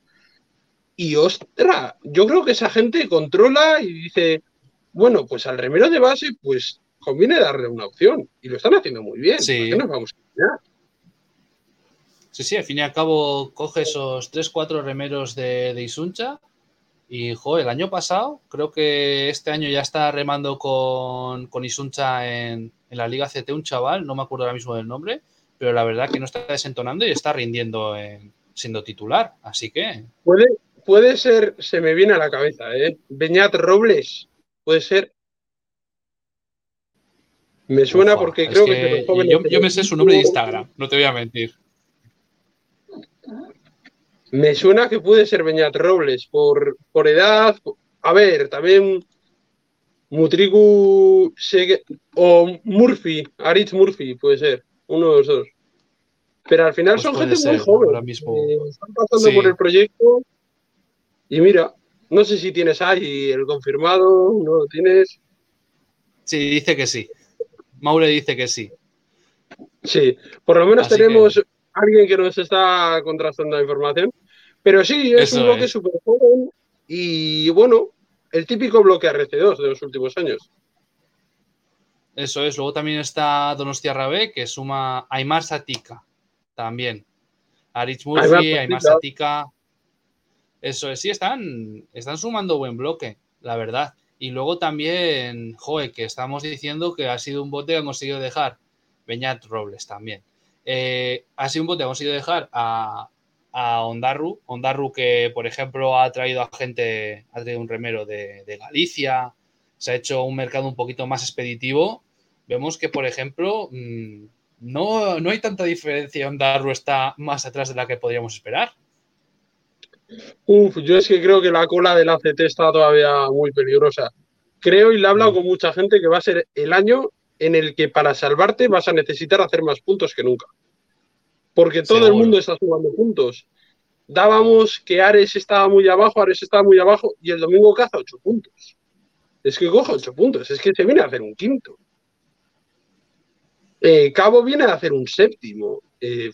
[SPEAKER 3] Y ostra, yo creo que esa gente controla y dice, bueno, pues al remero de base, pues conviene darle una opción. Y lo están haciendo muy bien. Sí. nos vamos a
[SPEAKER 1] Sí, sí, al fin y al cabo coge esos 3-4 remeros de, de, Isuncha. Y, joder, el año pasado, creo que este año ya está remando con, con Isuncha en, en, la Liga CT un chaval, no me acuerdo ahora mismo del nombre, pero la verdad que no está desentonando y está rindiendo siendo titular. Así que.
[SPEAKER 3] Puede, puede ser, se me viene a la cabeza, ¿eh? Beñat Robles, puede ser. Me suena porque creo que,
[SPEAKER 1] yo, me sé su nombre de Instagram, no te voy a mentir.
[SPEAKER 3] Me suena que puede ser Beñat Robles por, por edad. A ver, también Mutriku o Murphy, Aritz Murphy, puede ser, uno de los dos. Pero al final pues son gente muy joven. Mismo... Eh, están pasando por el proyecto y mira, no sé si tienes ahí el confirmado, ¿no lo tienes?
[SPEAKER 1] Sí, dice que sí. Maure dice que sí.
[SPEAKER 3] Sí, por lo menos tenemos alguien que nos está contrastando la información. Pero sí, es un bloque súper joven y bueno, el típico bloque RC2 de los últimos años.
[SPEAKER 1] Eso es. Luego también está Donostia Rabé, que suma Aymar Satika también. Aritz Murphy, Aymar Satika. Eso es, sí, están, están sumando buen bloque, la verdad. Y luego también, joe, que estamos diciendo que ha sido un bote que ha conseguido dejar Beñat Robles también. Eh, ha sido un bote que ha conseguido dejar a, a Ondarru. Ondarru que, por ejemplo, ha traído a gente, ha traído un remero de, Galicia, se ha hecho un mercado un poquito más expeditivo. Vemos que, por ejemplo, mm, no, no hay tanta diferencia. Ondarru está más atrás de la que podríamos esperar.
[SPEAKER 3] Uf, yo es que creo que la cola del ACT está todavía muy peligrosa. Creo y le he hablado mm. con mucha gente que va a ser el año en el que para salvarte vas a necesitar hacer más puntos que nunca. Porque todo el mundo está sumando puntos. Dábamos que Ares estaba muy abajo, Ares estaba muy abajo y el domingo caza ocho puntos. Es que coja ocho puntos, es que se viene a hacer un quinto. Eh, Cabo viene a hacer un séptimo. Eh,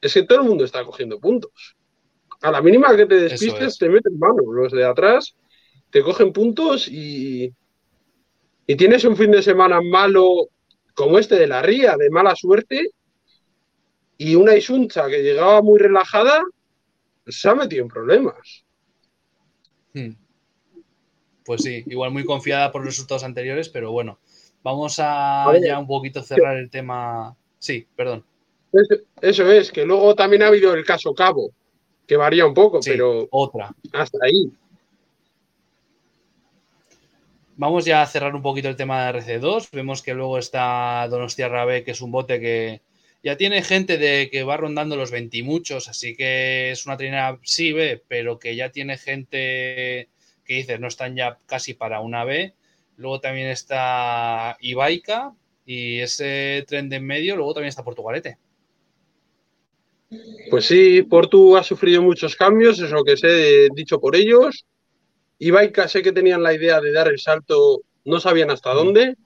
[SPEAKER 3] es que todo el mundo está cogiendo puntos a la mínima que te despistes, te meten mano. Los de atrás te cogen puntos y, y tienes un fin de semana malo como este de la Ría, de mala suerte, y una Isuncha que llegaba muy relajada, se ha metido en problemas.
[SPEAKER 1] Hmm. Pues sí, igual muy confiada por los resultados anteriores, pero bueno, vamos a ya un poquito cerrar el tema. Sí, perdón.
[SPEAKER 3] eso es, que luego también ha habido el caso Cabo, que varía un poco, pero
[SPEAKER 1] otra.
[SPEAKER 3] hasta ahí.
[SPEAKER 1] Vamos ya a cerrar un poquito el tema de RC2. Vemos que luego está Donostia Rabe, que es un bote que ya tiene gente de que va rondando los 20 y muchos, así que es una trinera sí B, pero que ya tiene gente que dice no están ya casi para una B. Luego también está Ibaica y ese tren de en medio, luego también está Portugalete.
[SPEAKER 3] Pues sí, Portu ha sufrido muchos cambios, es lo que sé dicho por ellos. Y sé que tenían la idea de dar el salto, no sabían hasta dónde.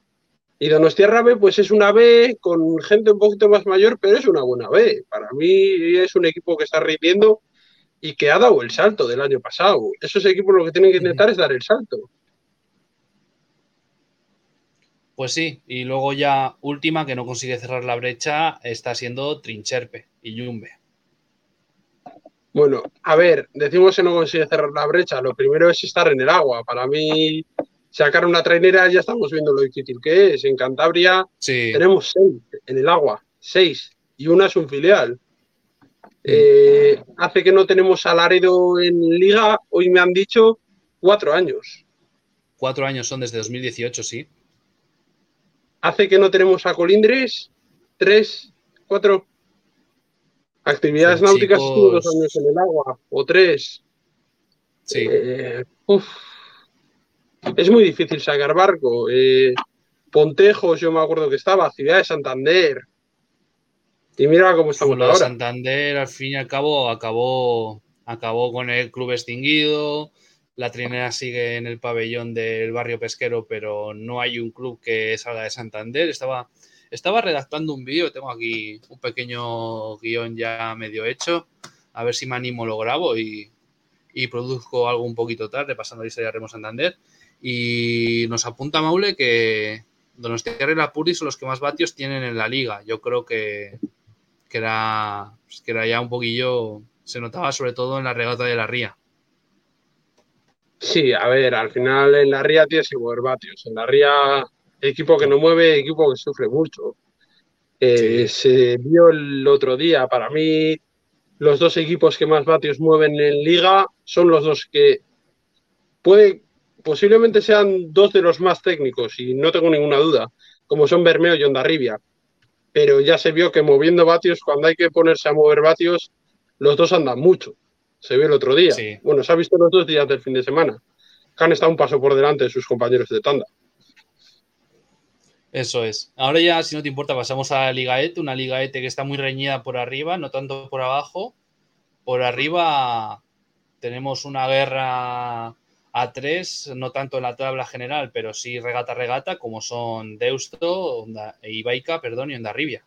[SPEAKER 3] Y Donostierra B, pues es una B con gente un poquito más mayor, pero es una buena B. Para mí es un equipo que está rindiendo y que ha dado el salto del año pasado. Esos equipos lo que tienen que intentar es dar el salto.
[SPEAKER 1] Pues sí, y luego ya última que no consigue cerrar la brecha está siendo Trincherpe y Yumbe.
[SPEAKER 3] Bueno, a ver, decimos que no consigue cerrar la brecha. Lo primero es estar en el agua. Para mí, sacar una trainera ya estamos viendo lo difícil que es. En Cantabria tenemos seis en el agua, seis, y una es un filial. Eh, hace que no tenemos a en liga, hoy me han dicho cuatro años.
[SPEAKER 1] Cuatro años son desde 2018, sí.
[SPEAKER 3] Hace que no tenemos a Colindres, tres, cuatro. Actividades náuticas dos años en el agua, o tres.
[SPEAKER 1] Sí.
[SPEAKER 3] Eh, es muy difícil sacar barco. Eh, Pontejos, yo me acuerdo que estaba, Ciudad de Santander. Y mira cómo estamos ahora.
[SPEAKER 1] Santander, al fin y al cabo, acabó, acabó con el club extinguido. La trinera sigue en el pabellón del barrio pesquero, pero no hay un club que salga de Santander. Estaba, estaba redactando un vídeo, tengo aquí un pequeño guion ya medio hecho. A ver si me animo, lo grabo y, y produzco algo un poquito tarde, pasando la historia de Remo Santander. Y nos apunta Maule que Donostia y la Puri son los que más vatios tienen en la liga. Yo creo que, que, era, que era ya un poquillo, se notaba sobre todo en la regata de la Ría.
[SPEAKER 3] Sí, a ver, al final en la Ría tienes que mover vatios. En la Ría, equipo que no mueve, equipo que sufre mucho. Eh, se vio el otro día, para mí, los dos equipos que más vatios mueven en liga son los dos que puede, posiblemente sean dos de los más técnicos, y no tengo ninguna duda, como son Bermeo y Ondarribia. Pero ya se vio que moviendo vatios, cuando hay que ponerse a mover vatios, los dos andan mucho. Se vio el otro día. Bueno, se ha visto los dos días del fin de semana. Han estado un paso por delante de sus compañeros de tanda.
[SPEAKER 1] Eso es. Ahora ya, si no te importa, pasamos a la Liga ET, una Liga ET que está muy reñida por arriba, no tanto por abajo. Por arriba tenemos una guerra a tres, no tanto en la tabla general, pero sí regata regata, como son Deusto, e Ibaica, perdón, y Ondarribia.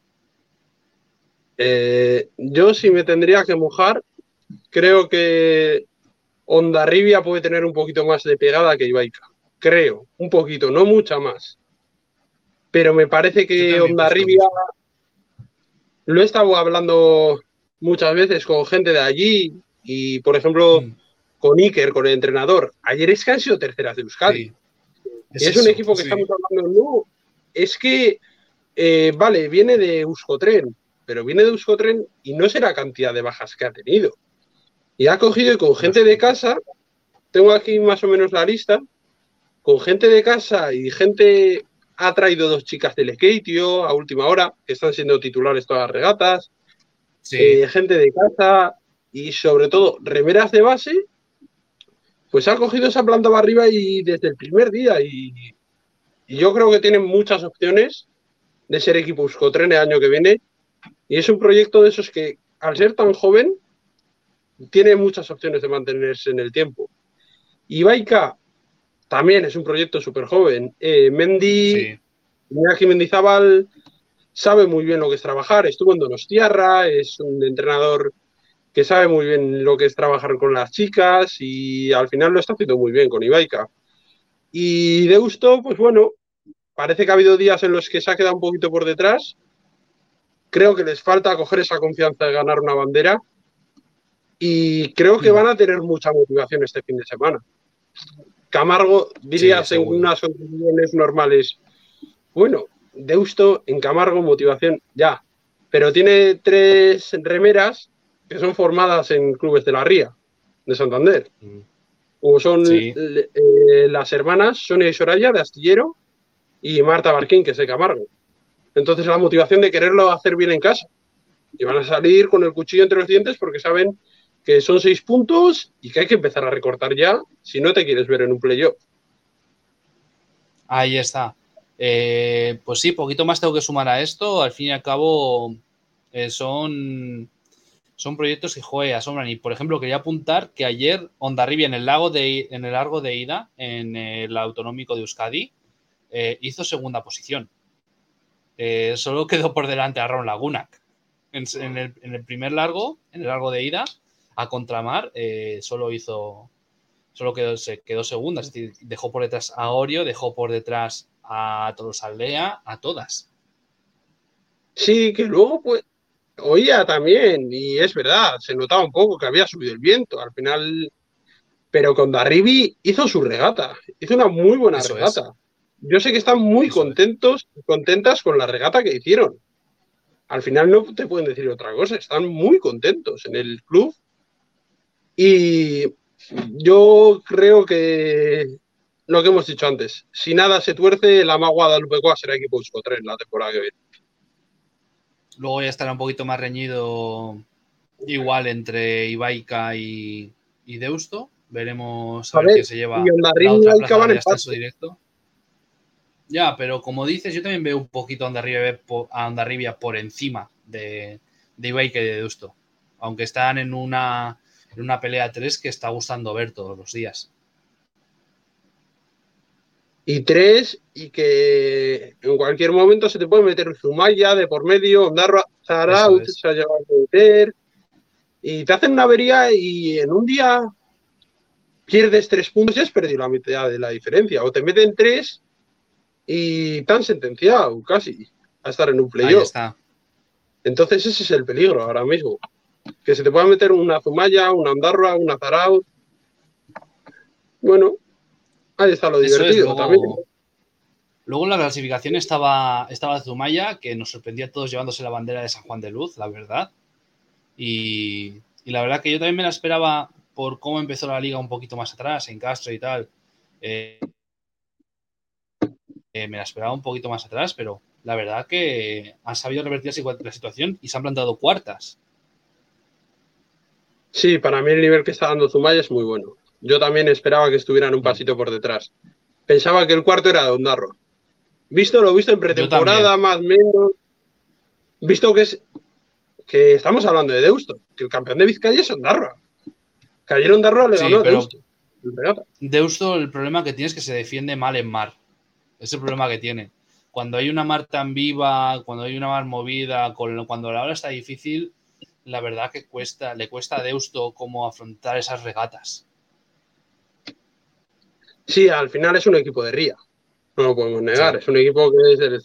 [SPEAKER 3] Eh, yo si me tendría que mojar, creo que Ondarribia puede tener un poquito más de pegada que Ibaica. Creo, un poquito, no mucha más. Pero me parece que Ondarribia lo he estado hablando muchas veces con gente de allí y, por ejemplo, mm con Iker, con el entrenador. Ayer es que han sido terceras de Euskadi. Es, un equipo que estamos hablando, no, es que, eh, vale, viene de Euskotren, pero viene de Euskotren y no será cantidad de bajas que ha tenido. Y ha cogido y con gente de casa, tengo aquí más o menos la lista, con gente de casa y gente ha traído dos chicas del Skatio a última hora, que están siendo titulares todas las regatas, eh, gente de casa y sobre todo remeras de base pues ha cogido esa planta para arriba y desde el primer día. Y, yo creo que tienen muchas opciones de ser equipo Euskotren el año que viene. Y es un proyecto de esos que, al ser tan joven, tiene muchas opciones de mantenerse en el tiempo. Y también es un proyecto súper joven. Eh, Mendy, sí. Mendizábal sabe muy bien lo que es trabajar. Estuvo en Donostiarra, es un entrenador que sabe muy bien lo que es trabajar con las chicas y al final lo está haciendo muy bien con Ibaica. Y Deusto, pues bueno, parece que ha habido días en los que se ha quedado un poquito por detrás. Creo que les falta coger esa confianza de ganar una bandera y creo que mm. van a tener mucha motivación este fin de semana. Camargo, dirías en unas condiciones normales, bueno, Deusto en Camargo, motivación ya, pero tiene tres remeras que son formadas en clubes de la Ría, de Santander. Mm. Como son eh, las hermanas Sonia y Soraya de Astillero y Marta Barquín, que es de Camargo. Entonces la motivación de quererlo hacer bien en casa. Y van a salir con el cuchillo entre los dientes porque saben que son seis puntos y que hay que empezar a recortar ya si no te quieres ver en un playoff.
[SPEAKER 1] Ahí está. Eh, pues sí, poquito más tengo que sumar a esto. Al fin y al cabo, eh, son son proyectos que juegue asombran. Y por ejemplo, quería apuntar que ayer Ondarribia en el lago de en el largo de ida, en el autonómico de Euskadi, eh, hizo segunda posición. Solo quedó por delante a Ron Lagunac. En, el, primer largo, en el largo de ida, a contramar, eh, solo hizo. Solo quedó, se quedó segunda. Es decir, dejó por detrás a Orio, dejó por detrás a todos Aldea, a todas.
[SPEAKER 3] Sí, que luego, pues, oía también, y es verdad, se notaba un poco que había subido el viento. Al final, pero con Darribi hizo su regata, hizo una muy buena regata. Yo sé que están muy contentos, contentas con la regata que hicieron. Al final no te pueden decir otra cosa, están muy contentos en el club. Y yo creo que lo que hemos dicho antes, si nada se tuerce, la más Guadalupe será equipo Usco 3 la temporada que viene.
[SPEAKER 1] Luego ya estará un poquito más reñido igual entre Ibaica y, Deusto. Veremos a, ver, quién se lleva la otra plaza de ascenso directo. Ya, pero como dices, yo también veo un poquito a Andarribia por encima de, de Ibaica y de Deusto. Aunque están en una, en una pelea 3 que está gustando ver todos los días.
[SPEAKER 3] Y tres, y que en cualquier momento se te puede meter Zumaya de por medio, Ondarra, Zaraut se ha llevado a meter, y te hacen una avería y en un día pierdes tres puntos y has perdido la mitad de la diferencia, o te meten tres y te han sentenciado casi a estar en un playoff. Entonces ese es el peligro ahora mismo, que se te pueda meter una Zumaya, una Ondarra, una Zaraut. Bueno, Ahí está lo divertido luego, también.
[SPEAKER 1] Luego en la clasificación estaba, estaba Zumaya, que nos sorprendía a todos llevándose la bandera de San Juan de Luz, la verdad. Y, la verdad que yo también me la esperaba por cómo empezó la liga un poquito más atrás, en Castro y tal. Eh, eh, me la esperaba un poquito más atrás, pero la verdad que han sabido revertir la situación y se han plantado cuartas.
[SPEAKER 3] Sí, para mí el nivel que está dando Zumaya es muy bueno. Yo también esperaba que estuvieran un pasito por detrás. Pensaba que el cuarto era Ondarro. Visto lo visto en pretemporada, más o menos. Visto que es que estamos hablando de Deusto, que el campeón de Vizcaya es Ondarro. Cayeron Ondarro le ganó a Deusto.
[SPEAKER 1] Deusto, el problema que tiene es que se defiende mal en mar. Es el problema que tiene. Cuando hay una mar tan viva, cuando hay una mar movida, cuando la hora está difícil, la verdad que cuesta, le cuesta a Deusto cómo afrontar esas regatas.
[SPEAKER 3] Sí, al final es un equipo de Ría. No lo podemos negar. Es un equipo que es del,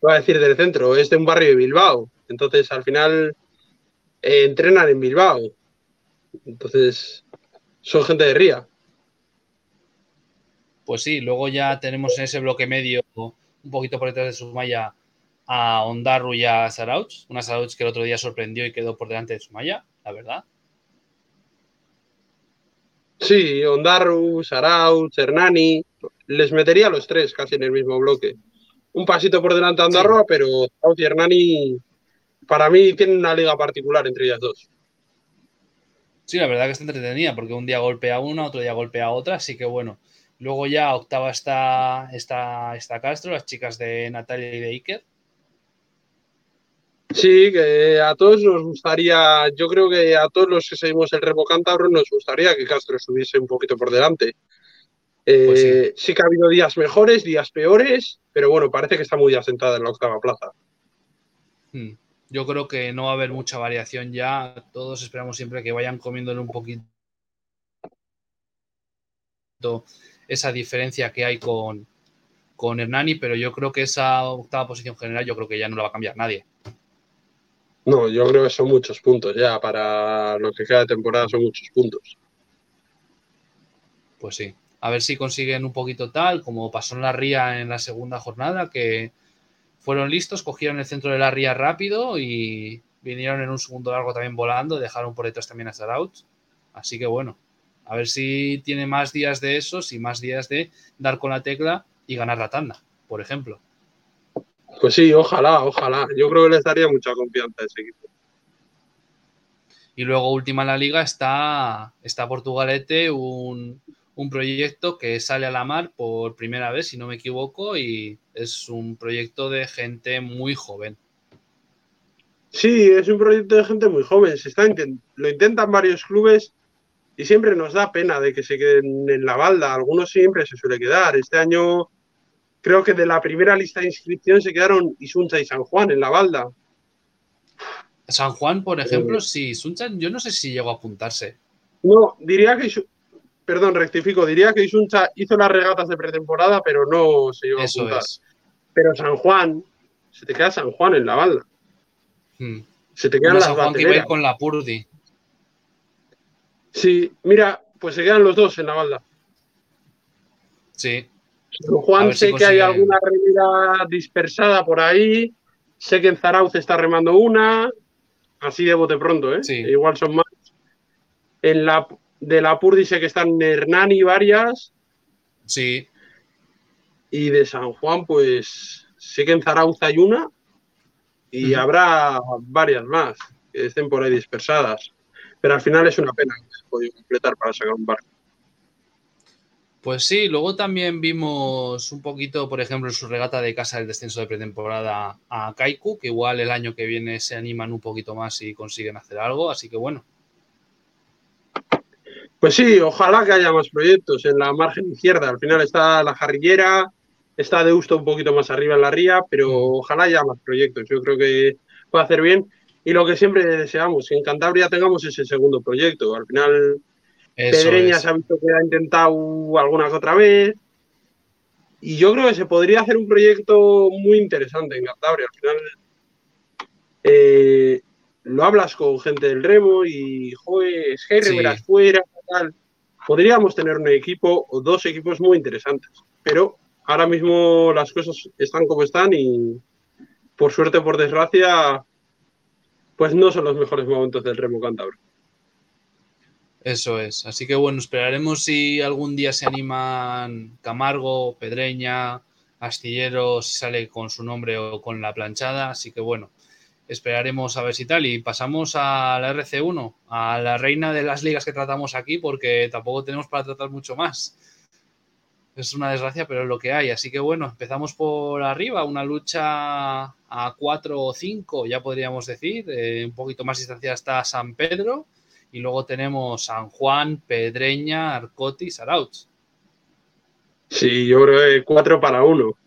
[SPEAKER 3] voy a decir del centro, es de un barrio de Bilbao. Entonces, al final eh, entrenan en Bilbao. Entonces, son gente de Ría.
[SPEAKER 1] Pues sí, luego ya tenemos en ese bloque medio, un poquito por detrás de Sumaya, a Ondarru y a Sarauch. Una Sarauch que el otro día sorprendió y quedó por delante de Sumaya, la verdad.
[SPEAKER 3] Sí, Ondarru, Sarau, Cernani, les metería a los tres casi en el mismo bloque. Un pasito por delante de Ondarroa, pero Sarau y Hernani para mí tienen una liga particular entre ellas dos.
[SPEAKER 1] Sí, la verdad que está entretenida, porque un día golpea una, otro día golpea otra, así que bueno. Luego ya octava está, está, está Castro, las chicas de Natalia y de Iker.
[SPEAKER 3] Sí, que a todos nos gustaría, yo creo que a todos los que seguimos el Remo Cántabro nos gustaría que Castro estuviese un poquito por delante. Pues eh, sí. que ha habido días mejores, días peores, pero bueno, parece que está muy asentada en la octava plaza.
[SPEAKER 1] Hmm. Yo creo que no va a haber mucha variación ya. Todos esperamos siempre que vayan comiéndole un poquito esa diferencia que hay con, con Hernani, pero yo creo que esa octava posición general yo creo que ya no la va a cambiar nadie.
[SPEAKER 3] No, yo creo que son muchos puntos ya. Para lo que queda de temporada son muchos puntos.
[SPEAKER 1] Pues sí. A ver si consiguen un poquito tal, como pasó en la Ría en la segunda jornada, que fueron listos, cogieron el centro de la Ría rápido y vinieron en un segundo largo también volando, dejaron por detrás también a Zaraut. Así que bueno, a ver si tiene más días de esos y más días de dar con la tecla y ganar la tanda, por ejemplo.
[SPEAKER 3] Pues sí, ojalá, ojalá. Yo creo que les daría mucha confianza a ese equipo.
[SPEAKER 1] Y luego, última en la liga, está, está Portugalete, un, proyecto que sale a la mar por primera vez, si no me equivoco, y es un proyecto de gente muy joven.
[SPEAKER 3] Sí, es un proyecto de gente muy joven. Se está lo intentan varios clubes y siempre nos da pena de que se queden en la balda. Algunos siempre se suele quedar. Este año creo que de la primera lista de inscripción se quedaron Isuncha y San Juan en la balda.
[SPEAKER 1] San Juan, por ejemplo, sí, Isuncha, yo no sé si llegó a apuntarse.
[SPEAKER 3] No, diría que, perdón, rectifico, diría que Isuncha hizo las regatas de pretemporada, pero no se llegó a apuntar. Pero San Juan, se te queda San Juan en la balda.
[SPEAKER 1] Hmm.
[SPEAKER 3] Se te quedan las
[SPEAKER 1] San Juan que va con la Purdi.
[SPEAKER 3] Sí, mira, pues se quedan los dos en la balda.
[SPEAKER 1] Sí.
[SPEAKER 3] San Juan sé que hay alguna remera dispersada por ahí. Sé que en Zarauz está remando una. Así de bote pronto, ¿eh? Sí. Igual son más. En la, de la Purdi sé que están Hernani varias.
[SPEAKER 1] Sí.
[SPEAKER 3] Y de San Juan, pues sé que en Zarauz hay una y habrá varias más que estén por ahí dispersadas. Pero al final es una pena que no haya podido completar para sacar un barco.
[SPEAKER 1] Pues sí, luego también vimos un poquito, por ejemplo, en su regata de casa del descenso de pretemporada a Kaiku, que igual el año que viene se animan un poquito más y consiguen hacer algo, así que bueno.
[SPEAKER 3] Pues sí, ojalá que haya más proyectos en la margen izquierda. Al final está la jarrillera, está Deusto un poquito más arriba en la ría, pero ojalá haya más proyectos. Yo creo que puede hacer bien. Y lo que siempre deseamos, que en Cantabria tengamos ese segundo proyecto. Al final Pedreña se ha visto que ha intentado alguna que otra vez. Y yo creo que se podría hacer un proyecto muy interesante en Cantabria. Al final eh, lo hablas con gente del remo y, joder, es que hay fuera, tal. Podríamos tener un equipo o dos equipos muy interesantes. Pero ahora mismo las cosas están como están y por suerte, por desgracia, pues no son los mejores momentos del remo cántabro.
[SPEAKER 1] Eso es. Así que bueno, esperaremos si algún día se animan Camargo, Pedreña, Astillero, si sale con su nombre o con la planchada. Así que bueno, esperaremos a ver si tal. Y pasamos a la RC1, a la reina de las ligas que tratamos aquí, porque tampoco tenemos para tratar mucho más. Es una desgracia, pero es lo que hay. Así que bueno, empezamos por arriba, una lucha a 4 o 5, ya podríamos decir. Eh, un poquito más distancia está San Pedro y luego tenemos San Juan, Pedreña, Arcoti y.
[SPEAKER 3] Sí, yo creo que cuatro para uno.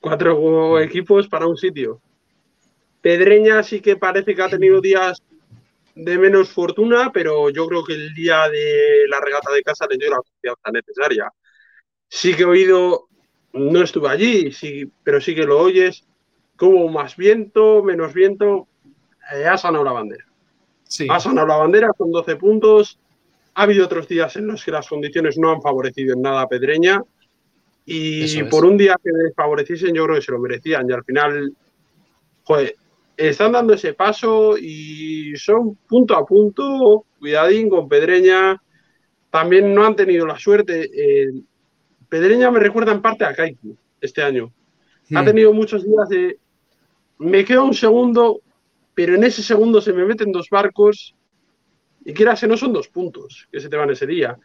[SPEAKER 3] Cuatro equipos para un sitio. Pedreña sí que parece que ha tenido días de menos fortuna, pero yo creo que el día de la regata de casa le dio la confianza necesaria. Sí que he oído, no estuve allí, sí, pero sí que lo oyes, como más viento, menos viento, eh, ha sanado la bandera. Sí. Ha sonado la bandera con 12 puntos. Ha habido otros días en los que las condiciones no han favorecido en nada a Pedreña. Y por un día que desfavoreciesen, yo creo que se lo merecían. Y al final, joder, están dando ese paso y son punto a punto. Cuidadín con Pedreña. También no han tenido la suerte. Pedreña me recuerda en parte a Kaiku este año. Ha hmm. tenido muchos días de. Me quedo un segundo, pero en ese segundo se me meten dos barcos y quieras que no son dos puntos que se te van ese día.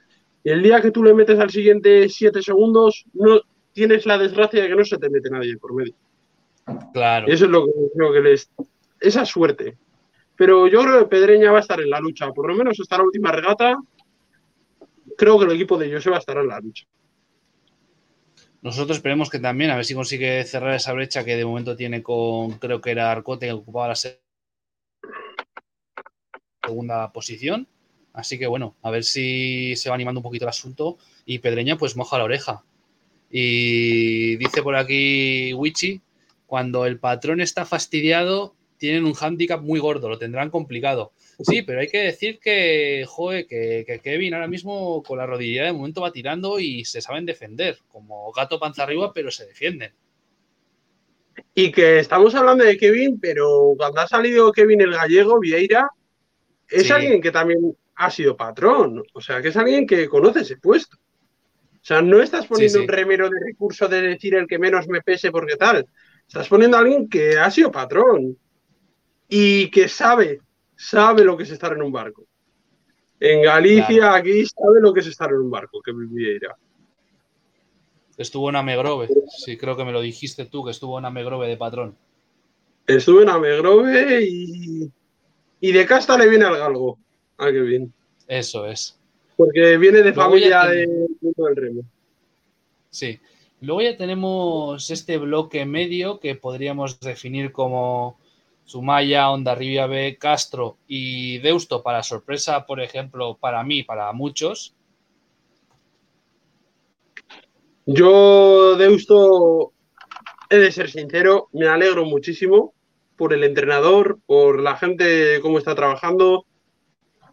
[SPEAKER 3] Y el día que tú le metes al siguiente siete segundos, no tienes la desgracia de que no se te mete nadie por medio.
[SPEAKER 1] Claro.
[SPEAKER 3] Y eso es lo que creo que les. Esa suerte. Pero yo creo que Pedreña va a estar en la lucha, por lo menos hasta la última regata. Creo que el equipo de Jose va a estar en la lucha.
[SPEAKER 1] Nosotros esperemos que también, a ver si consigue cerrar esa brecha que de momento tiene con, creo que era Arcote, que ocupaba la segunda posición. Así que bueno, a ver si se va animando un poquito el asunto. Y Pedreña, pues moja la oreja. Y dice por aquí Wichi, cuando el patrón está fastidiado, tienen un hándicap muy gordo, lo tendrán complicado. Sí, pero hay que decir que, joder, que, Kevin ahora mismo con la rodilla de momento va tirando y se saben defender, como gato panza arriba, pero se defienden.
[SPEAKER 3] Y que estamos hablando de Kevin, pero cuando ha salido Kevin el gallego, Vieira, es alguien que también ha sido patrón, o sea, que es alguien que conoce ese puesto. O sea, no estás poniendo un remero de recurso de decir el que menos me pese porque tal. Estás poniendo a alguien que ha sido patrón y que sabe, sabe lo que es estar en un barco. En Galicia, aquí, sabe lo que es estar en un barco, que viviera.
[SPEAKER 1] Estuvo en Amegrove, sí, creo que me lo dijiste tú, que estuvo en Amegrove de patrón.
[SPEAKER 3] Estuve en Amegrove y y de casta le viene al galgo Ah, qué bien.
[SPEAKER 1] Eso es.
[SPEAKER 3] Porque viene de familia de del remo.
[SPEAKER 1] Sí. Luego ya tenemos este bloque medio que podríamos definir como Sumaya, Rivia B, Castro y Deusto para sorpresa, por ejemplo, para mí, para muchos.
[SPEAKER 3] Yo, Deusto, he de ser sincero, me alegro muchísimo por el entrenador, por la gente, cómo está trabajando.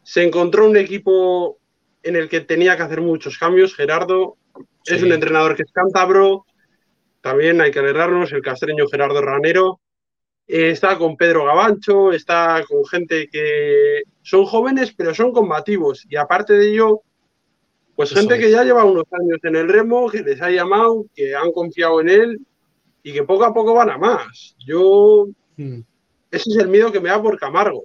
[SPEAKER 3] Se encontró un equipo en el que tenía que hacer muchos cambios. Gerardo es un entrenador que es cántabro. También hay que alegrarnos, el castreño Gerardo Ranero. Eh, está con Pedro Gabancho, está con gente que son jóvenes, pero son combativos. Y aparte de ello, pues gente que ya lleva unos años en el remo, que les ha llamado, que han confiado en él y que poco a poco van a más. Yo, hmm. ese es el miedo que me da por Camargo.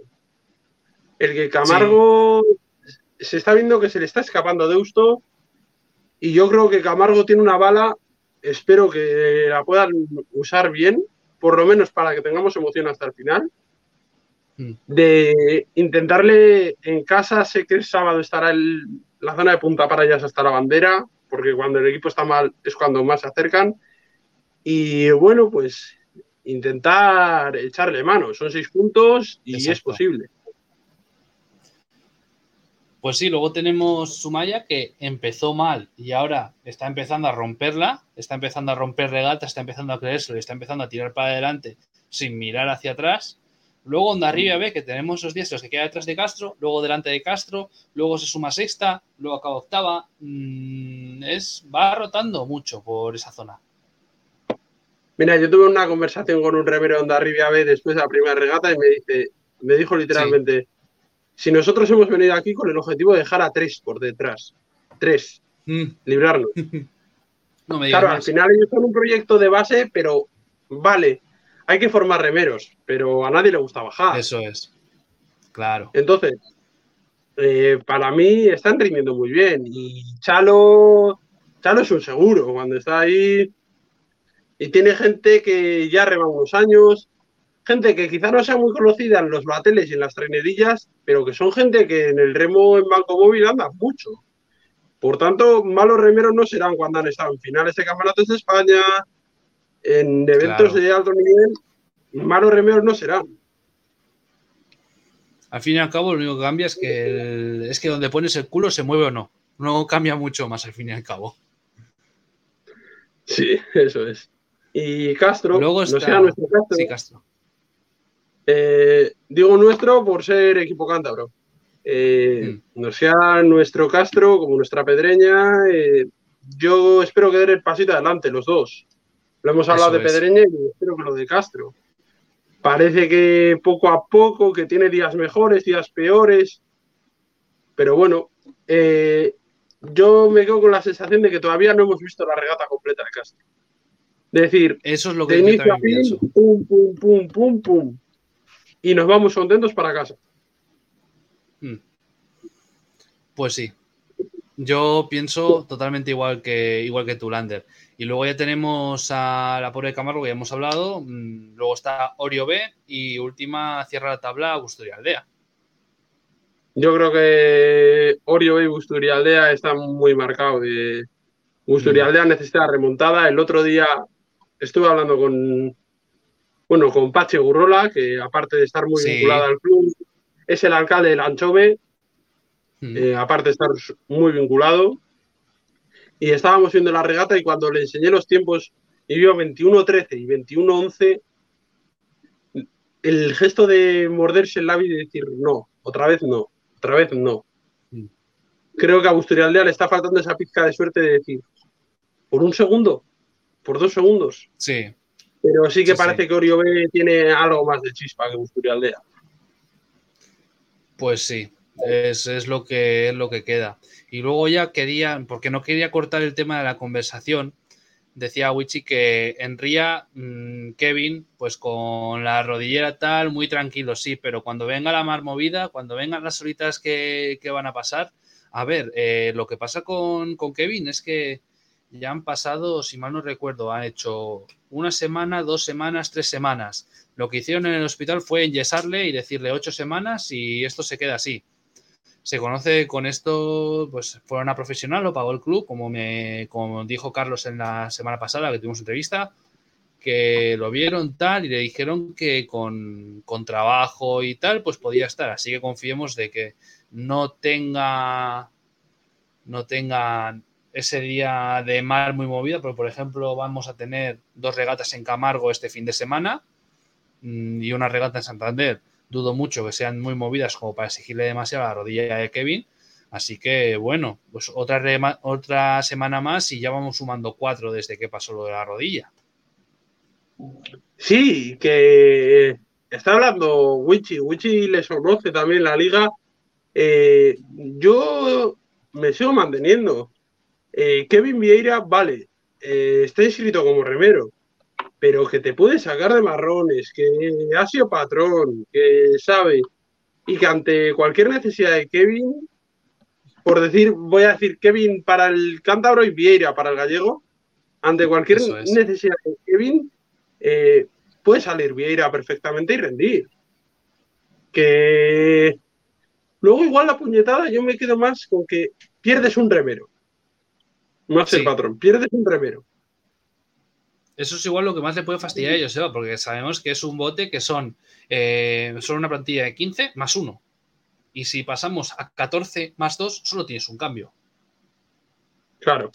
[SPEAKER 3] El que Camargo se está viendo que se le está escapando de Usto y yo creo que Camargo tiene una bala, espero que la puedan usar bien, por lo menos para que tengamos emoción hasta el final, hmm. de intentarle en casa, sé que el sábado estará el, la zona de punta para ellas hasta la bandera, porque cuando el equipo está mal es cuando más se acercan. Y bueno, pues intentar echarle mano. Son seis puntos y es posible.
[SPEAKER 1] Pues sí, luego tenemos Sumaya que empezó mal y ahora está empezando a romperla, está empezando a romper regata, está empezando a creerse, está empezando a tirar para adelante sin mirar hacia atrás. Luego Ondarribia ve que tenemos esos diestros que queda detrás de Castro, luego delante de Castro, luego se suma sexta, luego acaba octava. Mm, es, va rotando mucho por esa zona.
[SPEAKER 3] Mira, yo tuve una conversación con un remero de Ondarribia B después de la primera regata y me dice, me dijo literalmente, si nosotros hemos venido aquí con el objetivo de dejar a tres por detrás, tres, mm. librarnos. claro, al final ellos son un proyecto de base, pero vale, hay que formar remeros, pero a nadie le gusta bajar.
[SPEAKER 1] Eso es. Claro.
[SPEAKER 3] Entonces, eh, para mí están rindiendo muy bien. Y Chalo, Chalo es un seguro cuando está ahí. Y tiene gente que ya rema unos años, gente que quizá no sea muy conocida en los bateles y en las trenerillas, pero que son gente que en el remo en Banco Móvil anda mucho. Por tanto, malos remeros no serán cuando han estado en finales de campeonatos de España, en eventos de alto nivel, malos remeros no serán.
[SPEAKER 1] Al fin y al cabo, lo único que cambia es que, es que donde pones el culo se mueve o no. No cambia mucho más al fin y al cabo.
[SPEAKER 3] Sí, eso es. Y Castro,
[SPEAKER 1] Luego está... no sea nuestro Castro. Sí, Castro.
[SPEAKER 3] Eh, digo nuestro por ser equipo cántabro. Eh, mm. No sea nuestro Castro como nuestra Pedreña. Eh, yo espero que den el pasito adelante los dos. Lo hemos hablado de Pedreña y espero que lo de Castro. Parece que poco a poco, que tiene días mejores, días peores. Pero bueno, yo me quedo con la sensación de que todavía no hemos visto la regata completa de Castro. Es decir,
[SPEAKER 1] eso es lo que
[SPEAKER 3] de inicio a fin, pum, pum, pum, pum, pum. Y nos vamos contentos para casa.
[SPEAKER 1] Hmm. Pues sí. Yo pienso totalmente igual que, igual que tú, Lander. Y luego ya tenemos a la pobre Camargo, que ya hemos hablado. Mm, luego está Orio B y última cierra la tabla Busturia Aldea.
[SPEAKER 3] Yo creo que Orio B y Busturia Aldea están muy marcados. De... Busturia mm. Aldea necesita remontada. El otro día estuve hablando con, bueno, con Pache Gurrola, que aparte de estar muy vinculada al club, es el alcalde del Anchove. Mm. Eh, aparte de estar muy vinculado y estábamos viendo la regata y cuando le enseñé los tiempos y vio 21-13 y 21-11, el gesto de morderse el labio y decir no, otra vez no, otra vez no. Mm. Creo que a Busturialdea le está faltando esa pizca de suerte de decir, por un segundo, por dos segundos.
[SPEAKER 1] Sí.
[SPEAKER 3] Pero sí que parece que Orio B tiene algo más de chispa que Busturialdea.
[SPEAKER 1] Pues sí, es, es, lo que, es lo que queda. Y luego ya quería, porque no quería cortar el tema de la conversación, decía Wichi que en Ría, mm, Kevin, pues con la rodillera tal, muy tranquilo, sí, pero cuando venga la mar movida, cuando vengan las horitas que, van a pasar, a ver, eh, lo que pasa con, con, Kevin es que ya han pasado, si mal no recuerdo, han hecho una semana, dos semanas, tres semanas. Lo que hicieron en el hospital fue enyesarle y decirle ocho semanas y esto se queda así se conoce con esto, pues fue una profesional, lo pagó el club, como me como dijo Carlos en la semana pasada que tuvimos entrevista, que lo vieron tal y le dijeron que con, trabajo y tal, pues podía estar. Así que confiemos de que no tenga no tenga ese día de mar muy movida, pero por ejemplo vamos a tener dos regatas en Camargo este fin de semana mm, y una regata en Santander, dudo mucho que sean muy movidas como para exigirle demasiado a la rodilla de Kevin. Así que bueno, pues otra, otra semana más y ya vamos sumando cuatro desde que pasó lo de la rodilla.
[SPEAKER 3] Sí, que está hablando Wichi, Wichi les conoce también la liga. Eh, yo me sigo manteniendo. Eh, Kevin Vieira, vale, eh, está inscrito como remero, pero que te puede sacar de marrones, que ha sido patrón, que sabe, y que ante cualquier necesidad de Kevin, por decir, voy a decir Kevin para el cántabro y Vieira para el gallego, ante cualquier necesidad de Kevin, eh, puede salir Vieira perfectamente y rendir. Que luego igual la puñetada yo me quedo más con que pierdes un remero. No es el patrón, pierdes un remero.
[SPEAKER 1] Eso es igual lo que más le puede fastidiar a ellos, porque sabemos que es un bote que son, eh, son una plantilla de 15 más 1. Y si pasamos a 14 más 2, solo tienes un cambio.
[SPEAKER 3] Claro.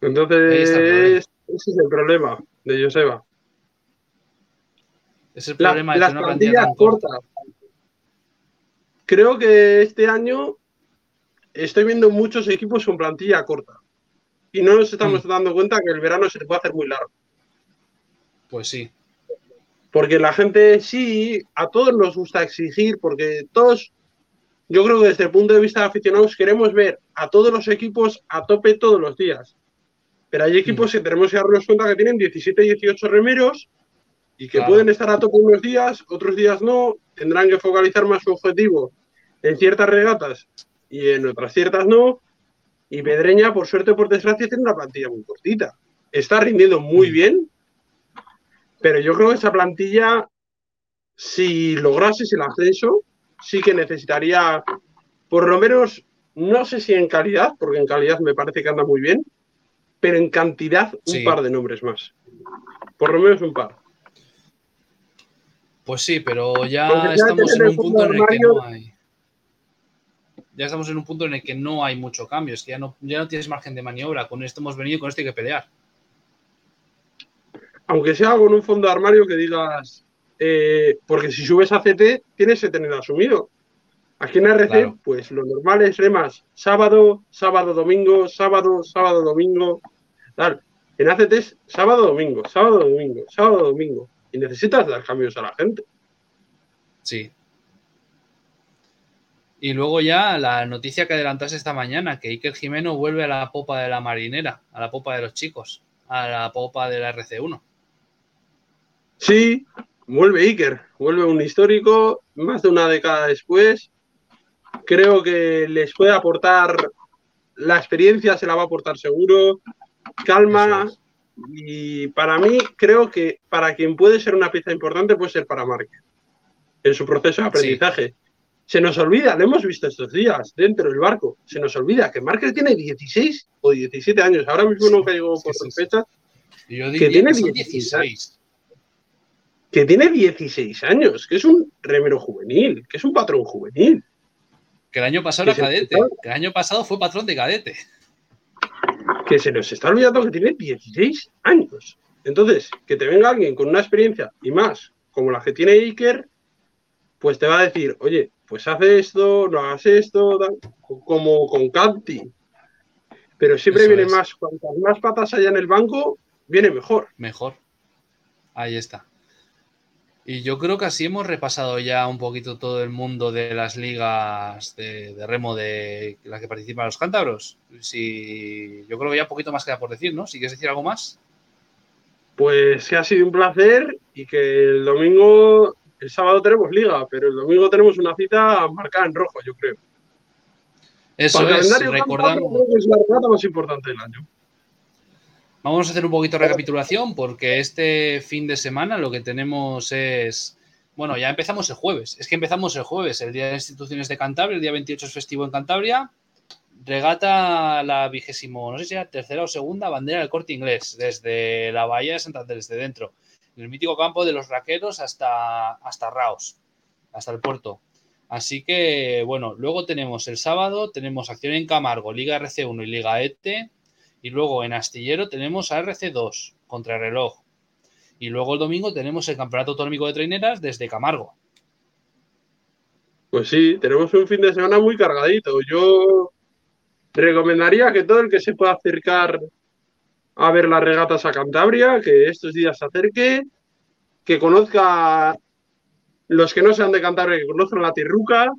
[SPEAKER 3] Entonces, ese es el problema de Joseba.
[SPEAKER 1] Es el problema
[SPEAKER 3] de una plantilla corta. Creo que este año estoy viendo muchos equipos con plantilla corta y no nos estamos mm. dando cuenta que el verano se te puede hacer muy largo.
[SPEAKER 1] Pues sí.
[SPEAKER 3] Porque la gente sí, a todos nos gusta exigir, porque todos, yo creo que desde el punto de vista de aficionados queremos ver a todos los equipos a tope todos los días. Pero hay equipos mm. que tenemos que darnos cuenta que tienen 17, 18 remeros y que pueden estar a tope unos días, otros días no, tendrán que focalizar más su objetivo en ciertas regatas y en otras ciertas no, y Pedreña, por suerte o por desgracia, tiene una plantilla muy cortita. Está rindiendo muy mm. bien, pero yo creo que esa plantilla, si lograse el ascenso, sí que necesitaría, por lo menos, no sé si en calidad, porque en calidad me parece que anda muy bien, pero en cantidad un par de nombres más. Por lo menos un par.
[SPEAKER 1] Pues sí, pero ya estamos en un punto en el que no hay ya estamos en un punto en el que no hay mucho cambio, es que ya no, ya no tienes margen de maniobra, con esto hemos venido y con esto hay que pelear.
[SPEAKER 3] Aunque sea con un fondo de armario que digas, eh, porque si subes a CT tienes que tener asumido. Aquí en RC, pues lo normal es remas sábado, sábado, domingo, sábado, sábado, domingo. Tal. En ACT es sábado, domingo, sábado, domingo, sábado, domingo. Y necesitas dar cambios a la gente.
[SPEAKER 1] Sí, y luego ya la noticia que adelantase esta mañana, que Iker Jimeno vuelve a la popa de la marinera, a la popa de los chicos, a la popa de la RC1.
[SPEAKER 3] Sí, vuelve Iker, vuelve un histórico, más de una década después. Creo que les puede aportar, la experiencia se la va a aportar seguro, calma. Y para mí, creo que para quien puede ser una pieza importante puede ser para Márquez en su proceso de aprendizaje. Se nos olvida, lo hemos visto estos días dentro del barco, se nos olvida que Márquez tiene 16 o 17 años. Ahora mismo no caigo por fecha. que tiene 16. Que tiene 16 años, que es un remero juvenil, que es un patrón juvenil.
[SPEAKER 1] Que el año pasado era cadete, que el año pasado fue patrón de cadete.
[SPEAKER 3] Que se nos está olvidando que tiene 16 años. Entonces, que te venga alguien con una experiencia y más, como la que tiene Iker, pues te va a decir, oye, pues hace esto, no hagas esto, como con Canti. Pero siempre viene más, cuantas más patas haya en el banco, viene mejor.
[SPEAKER 1] Mejor. Ahí está. Y yo creo que así hemos repasado ya un poquito todo el mundo de las ligas de, remo de las que participan los cántabros. Si, yo creo que ya un poquito más queda por decir, ¿no? Si quieres decir algo más.
[SPEAKER 3] Pues que ha sido un placer y que el domingo el sábado tenemos liga, pero el domingo tenemos una cita marcada en rojo, yo creo.
[SPEAKER 1] Eso es, recordamos.
[SPEAKER 3] es la regata más importante del año.
[SPEAKER 1] Vamos a hacer un poquito de recapitulación porque este fin de semana lo que tenemos es. Bueno, ya empezamos el jueves. Es que empezamos el jueves, el Día de Instituciones de Cantabria, el día 28 es festivo en Cantabria. Regata la vigésimo, no sé si era tercera o segunda bandera del corte inglés, desde la Bahía de Santander, desde dentro el mítico campo de los raqueros hasta, hasta Raos, hasta el puerto. Así que, bueno, luego tenemos el sábado, tenemos acción en Camargo, Liga RC1 y Liga ET, y luego en Astillero tenemos a RC2 contra reloj. Y luego el domingo tenemos el Campeonato Autonómico de Traineras desde Camargo.
[SPEAKER 3] Pues sí, tenemos un fin de semana muy cargadito. Yo recomendaría que todo el que se pueda acercar a ver las regatas a Cantabria, que estos días se acerque, que conozca los que no sean de Cantabria, que conozcan la Tirruca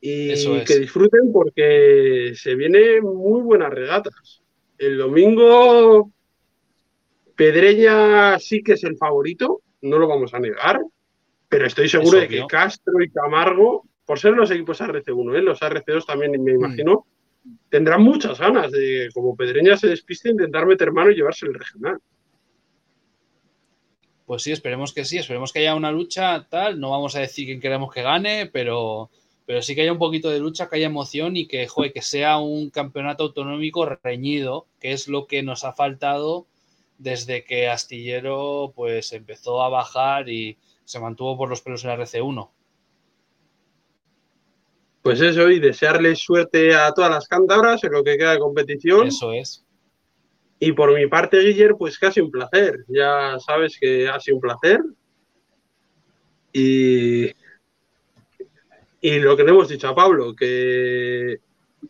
[SPEAKER 3] y que disfruten porque se vienen muy buenas regatas. El domingo Pedreña sí que es el favorito, no lo vamos a negar, pero estoy seguro de que Castro y Camargo, por ser los equipos RC1, ¿eh? los RC2 también me mm. Tendrán muchas ganas de, como Pedreña se despiste, intentar meter mano y llevarse el regional.
[SPEAKER 1] Pues sí, esperemos que sí, esperemos que haya una lucha tal. No vamos a decir quién queremos que gane, pero, pero sí que haya un poquito de lucha, que haya emoción y que, que sea un campeonato autonómico reñido, que es lo que nos ha faltado desde que Astillero pues empezó a bajar y se mantuvo por los pelos en la RC1.
[SPEAKER 3] Pues eso, y desearle suerte a todas las cántabras en lo que queda de competición.
[SPEAKER 1] Eso es.
[SPEAKER 3] Y por mi parte, Guiller, pues casi un placer. Ya sabes que ha sido un placer. Y, y lo que le hemos dicho a Pablo, que,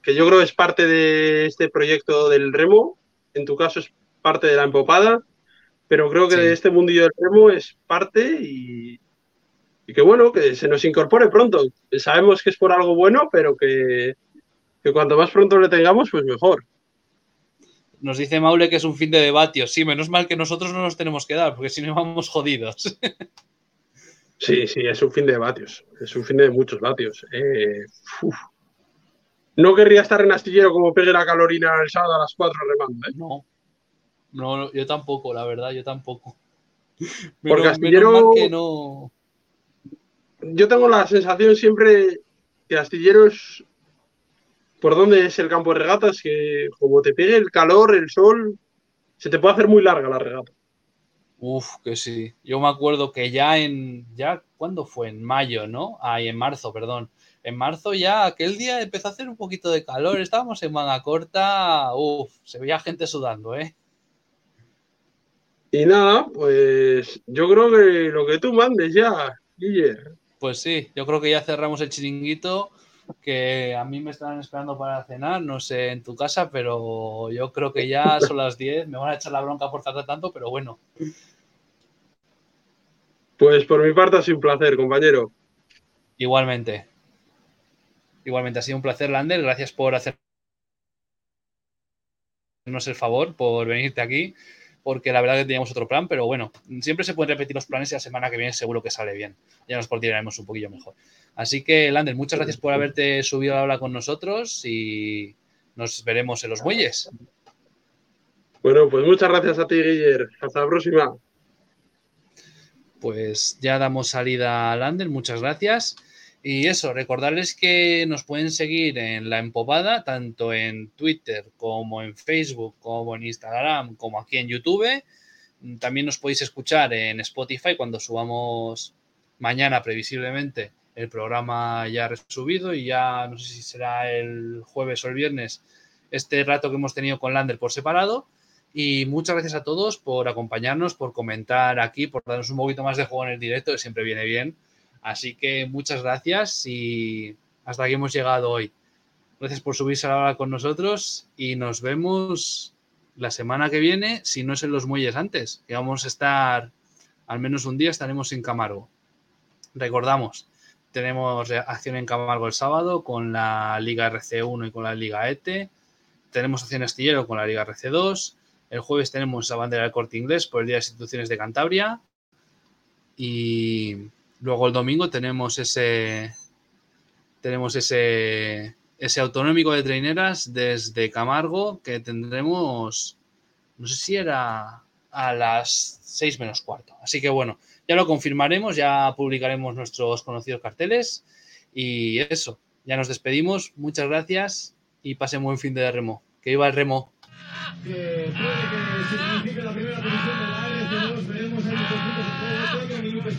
[SPEAKER 3] que yo creo es parte de este proyecto del remo. En tu caso es parte de la empopada, pero creo que de este mundillo del remo es parte y, y, que bueno, que se nos incorpore pronto. Sabemos que es por algo bueno, pero que, que cuanto más pronto le tengamos, pues mejor.
[SPEAKER 1] Nos dice Maule que es un fin de debatios. Sí, menos mal que nosotros no nos tenemos que dar, porque si no vamos jodidos.
[SPEAKER 3] Sí, sí, es un fin de vatios. Es un fin de muchos vatios. Eh, no querría estar en astillero como pegue la calorina el sábado a las 4 remando. ¿eh?
[SPEAKER 1] No. No, yo tampoco, la verdad, yo tampoco.
[SPEAKER 3] Porque astillero. que no... Yo tengo la sensación siempre que astillero es por dónde es el campo de regatas, que como te pegue el calor, el sol, se te puede hacer muy larga la regata.
[SPEAKER 1] Uf, que sí. Yo me acuerdo que ya en, ya, ¿cuándo fue? En mayo, ¿no? Ay, en marzo, perdón. En marzo ya, aquel día empezó a hacer un poquito de calor, estábamos en manga corta, uf, se veía gente sudando, ¿eh?
[SPEAKER 3] Y nada, pues yo creo que lo que tú mandes ya, Guiller.
[SPEAKER 1] Pues sí, yo creo que ya cerramos el chiringuito que a mí me están esperando para cenar, no sé en tu casa, pero yo creo que ya son las 10, me van a echar la bronca por tardar tanto, pero bueno.
[SPEAKER 3] Pues por mi parte ha sido un placer, compañero.
[SPEAKER 1] Igualmente. Igualmente ha sido un placer, Lander. Gracias por hacernos el favor, por venirte aquí porque la verdad que teníamos otro plan, pero bueno, siempre se pueden repetir los planes y la semana que viene seguro que sale bien. Ya nos coordinaremos un poquillo mejor. Así que, Lander, muchas gracias por haberte subido a la habla con nosotros y nos veremos en los muelles.
[SPEAKER 3] Bueno, pues muchas gracias a ti, Guiller. Hasta la próxima.
[SPEAKER 1] Pues ya damos salida a Lander, muchas gracias. Y eso, recordarles que nos pueden seguir en La Empopada, tanto en Twitter como en Facebook, como en Instagram, como aquí en YouTube. También nos podéis escuchar en Spotify cuando subamos mañana, previsiblemente, el programa ya resubido y ya no sé si será el jueves o el viernes este rato que hemos tenido con Lander por separado. Y muchas gracias a todos por acompañarnos, por comentar aquí, por darnos un poquito más de juego en el directo, que siempre viene bien Así que muchas gracias y hasta aquí hemos llegado hoy. Gracias por subirse a la hora con nosotros y nos vemos la semana que viene, si no es en los muelles antes, que vamos a estar, al menos un día estaremos en Camargo. Recordamos, tenemos acción en Camargo el sábado con la Liga RC1 y con la Liga ETE. Tenemos acción astillero con la Liga RC2. El jueves tenemos la bandera del corte inglés por el Día de Instituciones de Cantabria. Y Luego el domingo tenemos ese tenemos ese ese autonómico de traineras desde Camargo que tendremos no sé si era a las seis menos cuarto. Así que bueno, ya lo confirmaremos, ya publicaremos nuestros conocidos carteles y eso, ya nos despedimos. Muchas gracias y pasen buen fin de remo. Que iba el remo. Que puede que minutos